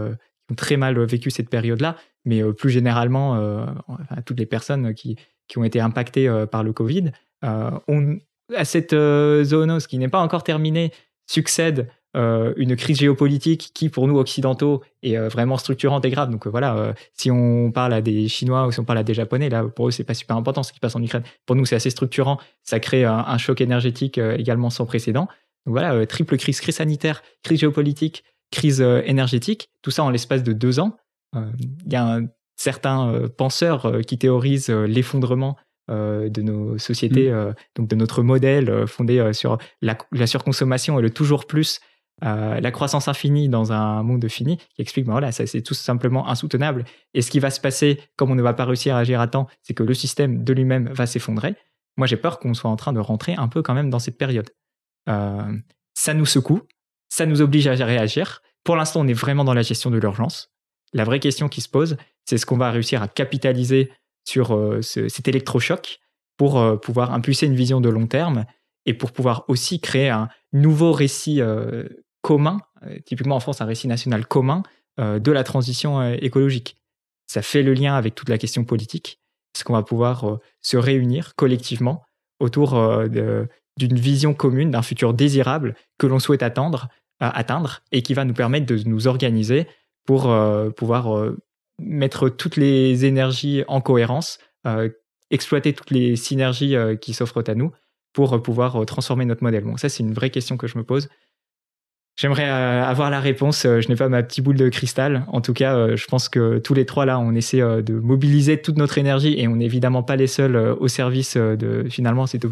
très mal vécu cette période-là, mais euh, plus généralement, euh, à toutes les personnes qui, qui ont été impactées euh, par le Covid, à cette zoonose qui n'est pas encore terminée, succède une crise géopolitique qui, pour nous occidentaux, est vraiment structurante et grave. Donc voilà, si on parle à des Chinois ou si on parle à des Japonais, là, pour eux, c'est pas super important ce qui passe en Ukraine. Pour nous, c'est assez structurant. Ça crée un, choc énergétique également sans précédent. Donc voilà, triple crise, crise sanitaire, crise géopolitique, crise euh, énergétique, tout ça en l'espace de deux ans. Euh, il y a un, certains euh, penseurs qui théorisent l'effondrement de nos sociétés, mm. donc de notre modèle fondé sur la, surconsommation et le toujours plus, la croissance infinie dans un monde fini, qui explique ben voilà, c'est tout simplement insoutenable. Et ce qui va se passer, comme on ne va pas réussir à agir à temps, c'est que le système de lui-même va s'effondrer. Moi, j'ai peur qu'on soit en train de rentrer un peu quand même dans cette période. ça nous secoue, ça nous oblige à réagir. Pour l'instant, on est vraiment dans la gestion de l'urgence. La vraie question qui se pose, c'est ce qu'on va réussir à capitaliser sur euh, cet électrochoc pour euh, pouvoir impulser une vision de long terme et pour pouvoir aussi créer un nouveau récit euh, commun, typiquement en France un récit national commun de la transition écologique. Ça fait le lien avec toute la question politique. Est-ce qu'on va pouvoir se réunir collectivement autour d'une vision commune d'un futur désirable que l'on souhaite atteindre et qui va nous permettre de nous organiser pour euh, pouvoir euh, mettre toutes les énergies en cohérence, euh, exploiter toutes les synergies qui s'offrent à nous pour pouvoir transformer notre modèle. Bon, ça, c'est une vraie question que je me pose. J'aimerais avoir la réponse. Je n'ai pas ma petite boule de cristal. En tout cas, je pense que tous les trois là, on essaie de mobiliser toute notre énergie et on n'est évidemment pas les seuls au service de finalement cet,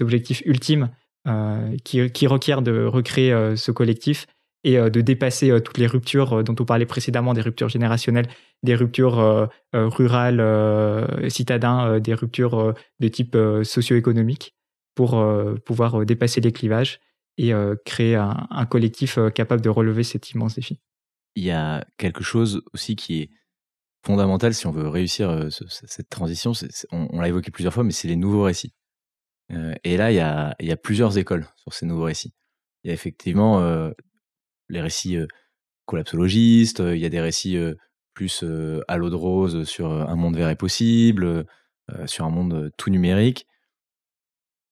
objectif ultime euh, qui, qui, requiert de recréer euh, ce collectif et euh, de dépasser toutes les ruptures dont on parlait précédemment, des ruptures générationnelles, des ruptures rurales, citadins, des ruptures de type socio-économique pour pouvoir dépasser les clivages et créer un, collectif capable de relever cet immense défi.
Il y a quelque chose aussi qui est fondamental si on veut réussir cette transition. on, l'a évoqué plusieurs fois, mais c'est les nouveaux récits. et là, il y, a, plusieurs écoles sur ces nouveaux récits. Il y a effectivement les récits collapsologistes, il y a des récits plus à l'eau de rose sur un monde vert et possible, sur un monde tout numérique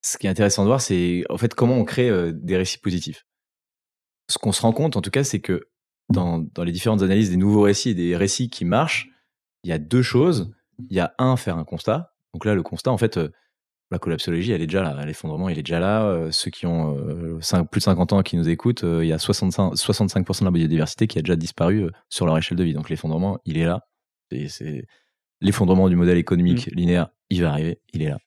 ce qui est intéressant de voir, c'est en fait comment on crée euh, des récits positifs. Ce qu'on se rend compte, en tout cas, c'est que dans, dans, les différentes analyses des nouveaux récits et des récits qui marchent, il y a deux choses. Il y a un, faire un constat. Donc là, le constat, en fait, euh, la collapsologie, elle est déjà là. L'effondrement, il est déjà là. Euh, ceux qui ont plus de 50 ans qui nous écoutent, il y a 65%, 65 de la biodiversité qui a déjà disparu sur leur échelle de vie. Donc l'effondrement, il est là. C'est l'effondrement du modèle économique mmh. linéaire, il va arriver, il est là.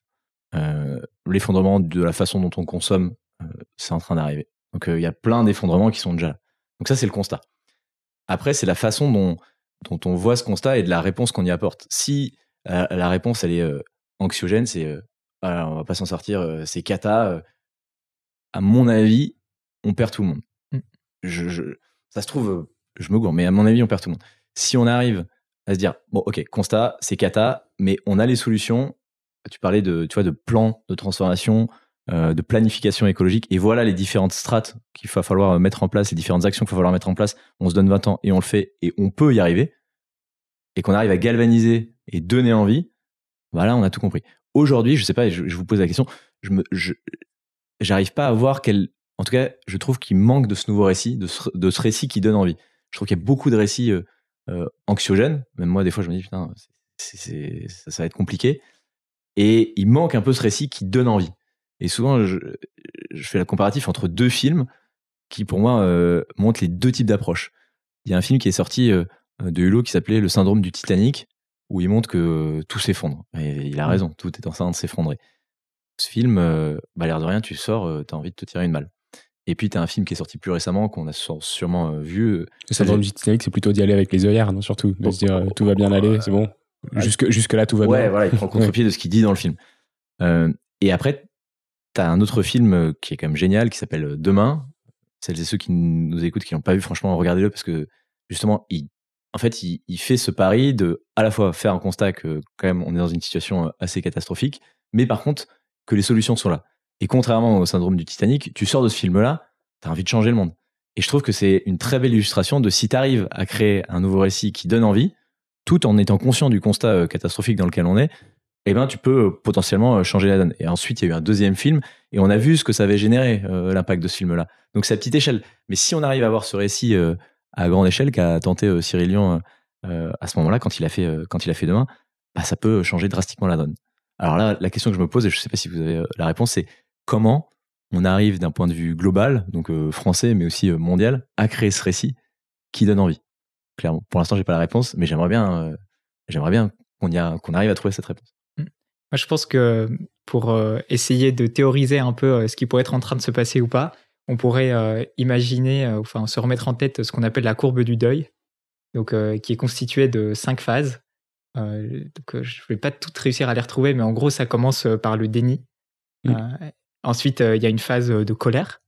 Euh, l'effondrement de la façon dont on consomme, euh, c'est en train d'arriver. Donc euh, il y a plein d'effondrements qui sont déjà là. Donc ça, c'est le constat. Après, c'est la façon dont, dont on voit ce constat et de la réponse qu'on y apporte. Si la réponse, elle est anxiogène, c'est on va pas s'en sortir, c'est cata, à mon avis, on perd tout le monde. Mm. Je, ça se trouve, je me gourre, mais à mon avis, on perd tout le monde. Si on arrive à se dire, bon, ok, constat, c'est cata, mais on a les solutions, tu parlais de, tu vois, de plan de transformation, euh, de planification écologique. Et voilà les différentes strates qu'il va falloir mettre en place, les différentes actions qu'il va falloir mettre en place. On se donne 20 ans et on le fait et on peut y arriver. Et qu'on arrive à galvaniser et donner envie. Voilà, on a tout compris. Aujourd'hui, je sais pas, je, vous pose la question, je me, j'arrive pas à voir quel, en tout cas, je trouve qu'il manque de ce nouveau récit, de ce, récit qui donne envie. Je trouve qu'il y a beaucoup de récits euh, euh, anxiogènes. Même moi, des fois, je me dis, putain, ça va être compliqué. Et il manque un peu ce récit qui donne envie. Et souvent, je, fais la comparatif entre deux films qui, pour moi, euh, montrent les deux types d'approches. Il y a un film qui est sorti euh, de Hulot qui s'appelait Le syndrome du Titanic, où il montre que tout s'effondre. Et il a mmh. raison, tout est en train de s'effondrer. Ce film, euh, bah, l'air de rien, tu sors, tu as envie de te tirer une balle. Et puis, tu as un film qui est sorti plus récemment, qu'on a sûrement vu.
Le syndrome du Titanic, c'est plutôt d'y aller avec les œillères, non, surtout. De se dire, tout va bien aller, c'est bon. Jusque, jusque là, tout va
bien.
Ouais,
voilà, il prend contre-pied de ce qu'il dit dans le film. Euh, et après, tu as un autre film euh, qui est quand même génial, qui s'appelle euh, Demain. Celles et ceux qui nous écoutent, qui l'ont pas vu, franchement, regardez-le parce que justement, il, en fait, il, il, fait ce pari de à la fois faire un constat que quand même on est dans une situation assez catastrophique, mais par contre que les solutions sont là. Et contrairement au syndrome du Titanic, tu sors de ce film-là, tu as envie de changer le monde. Et je trouve que c'est une très belle illustration de si tu arrives à créer un nouveau récit qui donne envie, tout en étant conscient du constat euh, catastrophique dans lequel on est, eh ben, tu peux euh, potentiellement euh, changer la donne. Et ensuite, il y a eu un deuxième film et on a vu ce que ça avait généré, l'impact de ce film-là. Donc, c'est à petite échelle. Mais si on arrive à avoir ce récit à grande échelle qu'a tenté Cyril Lyon à ce moment-là, quand il a fait, quand il a fait demain, bah, ça peut changer drastiquement la donne. Alors là, la question que je me pose, et je ne sais pas si vous avez la réponse, c'est comment on arrive d'un point de vue global, donc français, mais aussi mondial, à créer ce récit qui donne envie? Clairement. Pour l'instant, j'ai pas la réponse, mais j'aimerais bien, euh, j'aimerais bien qu'on qu'on arrive à trouver cette réponse.
Mmh. Moi, je pense que pour euh, essayer de théoriser un peu euh, ce qui pourrait être en train de se passer ou pas, on pourrait imaginer, enfin, se remettre en tête ce qu'on appelle la courbe du deuil, donc qui est constituée de cinq phases. donc, je vais pas toutes réussir à les retrouver, mais en gros, ça commence par le déni. Mmh. ensuite, il y a une phase de colère.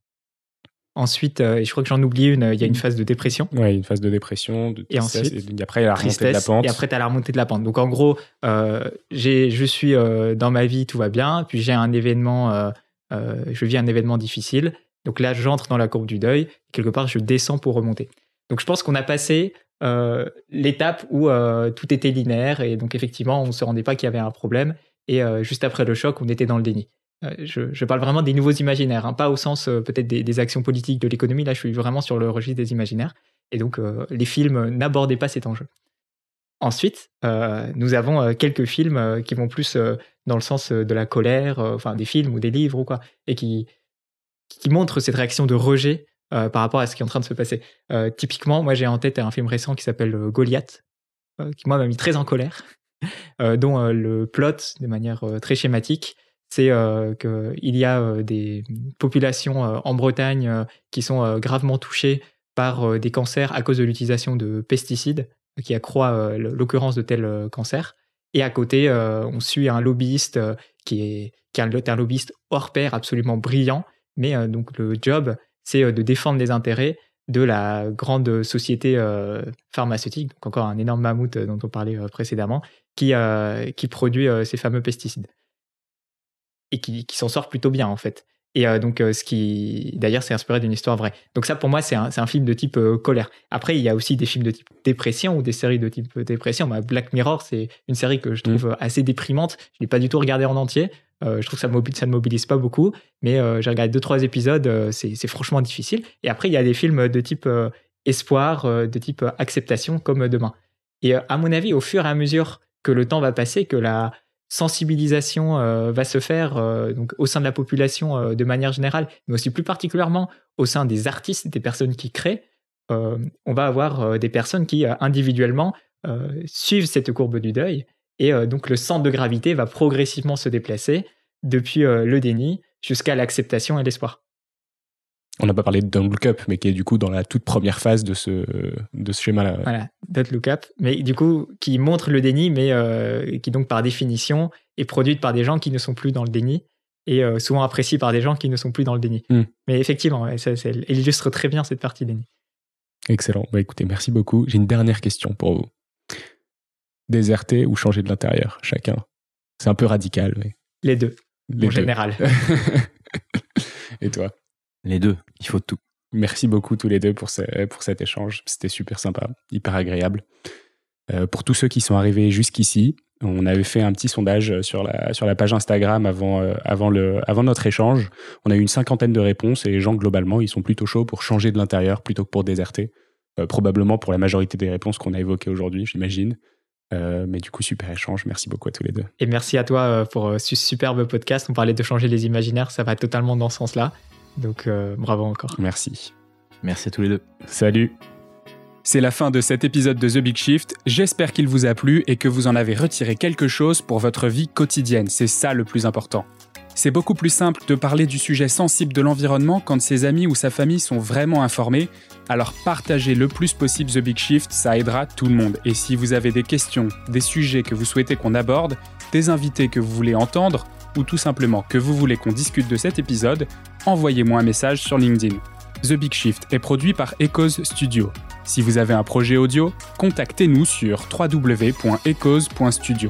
Ensuite, euh, je crois que j'en oublie une, il y a une mm. phase de dépression.
Oui, une phase de dépression, de
et ensuite,
et après, la remontée de la pente.
Et après, tu as la remontée de la pente. Donc, en gros, euh, je suis euh, dans ma vie, tout va bien. Puis, j'ai un événement, euh, je vis un événement difficile. Donc là, j'entre dans la courbe du deuil. quelque part, je descends pour remonter. Donc, je pense qu'on a passé l'étape où tout était linéaire. Et donc, effectivement, on ne se rendait pas qu'il y avait un problème. Et juste après le choc, on était dans le déni. Euh, je, parle vraiment des nouveaux imaginaires, hein, pas au sens euh, peut-être des, actions politiques de l'économie. Là, je suis vraiment sur le registre des imaginaires. Et donc, euh, les films n'abordaient pas cet enjeu. Ensuite, nous avons quelques films qui vont plus dans le sens de la colère, enfin des films ou des livres ou quoi, et qui, qui montrent cette réaction de rejet par rapport à ce qui est en train de se passer. typiquement, moi j'ai en tête un film récent qui s'appelle Goliath, qui moi m'a mis très en colère, dont le plot, de manière très schématique, c'est euh, qu'il y a euh, des populations euh, en Bretagne qui sont gravement touchées par des cancers à cause de l'utilisation de pesticides qui accroît l'occurrence de tels cancers. Et à côté, on suit un lobbyiste qui est, un, lobbyiste hors pair, absolument brillant, mais donc le job, c'est de défendre les intérêts de la grande société pharmaceutique, donc encore un énorme mammouth dont on parlait précédemment, qui produit ces fameux pesticides. Et qui, qui s'en sort plutôt bien, en fait. Et euh, donc, euh, ce qui, d'ailleurs, c'est inspiré d'une histoire vraie. Donc ça, pour moi, c'est un, un, film de type euh, colère. Après, il y a aussi des films de type dépression ou des séries de type dépression. Bah, Black Mirror, c'est une série que je trouve mm. assez déprimante. Je l'ai pas du tout regardé en entier. je trouve que ça, mobilise, ça ne mobilise pas beaucoup. Mais j'ai regardé deux, trois épisodes. c'est franchement difficile. Et après, il y a des films de type espoir, de type acceptation, comme Demain. Et à mon avis, au fur et à mesure que le temps va passer, que la sensibilisation euh, va se faire euh, au sein de la population euh, de manière générale, mais aussi plus particulièrement au sein des artistes, des personnes qui créent, on va avoir des personnes qui individuellement suivent cette courbe du deuil et donc le centre de gravité va progressivement se déplacer depuis le déni jusqu'à l'acceptation et l'espoir
on n'a pas parlé de Don't Look Up, mais qui est du coup dans la toute première phase de ce, de ce schéma-là.
Voilà, Don't Look Up, mais du coup, qui montre le déni, mais euh, qui donc par définition est produite par des gens qui ne sont plus dans le déni et euh, souvent appréciée par des gens qui ne sont plus dans le déni. Hmm. Mais effectivement, ça, elle illustre très bien cette partie déni.
Excellent. Bah, écoutez, merci beaucoup. J'ai une dernière question pour vous. Déserter ou changer de l'intérieur, chacun? C'est un peu radical. Mais...
Les deux, en général.
et toi?
Les deux, il faut tout.
Merci beaucoup tous les deux pour, pour cet échange. C'était super sympa, hyper agréable. Euh, pour tous ceux qui sont arrivés jusqu'ici, on avait fait un petit sondage sur la, sur la page Instagram avant, euh, avant, le, avant notre échange. On a eu une cinquantaine de réponses et les gens, globalement, ils sont plutôt chauds pour changer de l'intérieur plutôt que pour déserter. Euh, probablement pour la majorité des réponses qu'on a évoquées aujourd'hui, j'imagine. mais du coup, super échange. Merci beaucoup à tous les deux.
Et merci à toi pour ce superbe podcast. On parlait de changer les imaginaires. Ça va totalement dans ce sens-là. Donc euh, bravo encore.
Merci.
Merci à tous les deux.
Salut. C'est la fin de cet épisode de The Big Shift. J'espère qu'il vous a plu et que vous en avez retiré quelque chose pour votre vie quotidienne. C'est ça le plus important. C'est beaucoup plus simple de parler du sujet sensible de l'environnement quand ses amis ou sa famille sont vraiment informés. Alors partagez le plus possible The Big Shift, ça aidera tout le monde. Et si vous avez des questions, des sujets que vous souhaitez qu'on aborde, des invités que vous voulez entendre, ou tout simplement que vous voulez qu'on discute de cet épisode, envoyez-moi un message sur LinkedIn. The Big Shift est produit par Echoes Studio. Si vous avez un projet audio, contactez-nous sur www.echoes.studio.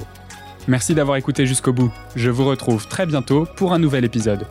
Merci d'avoir écouté jusqu'au bout. Je vous retrouve très bientôt pour un nouvel épisode.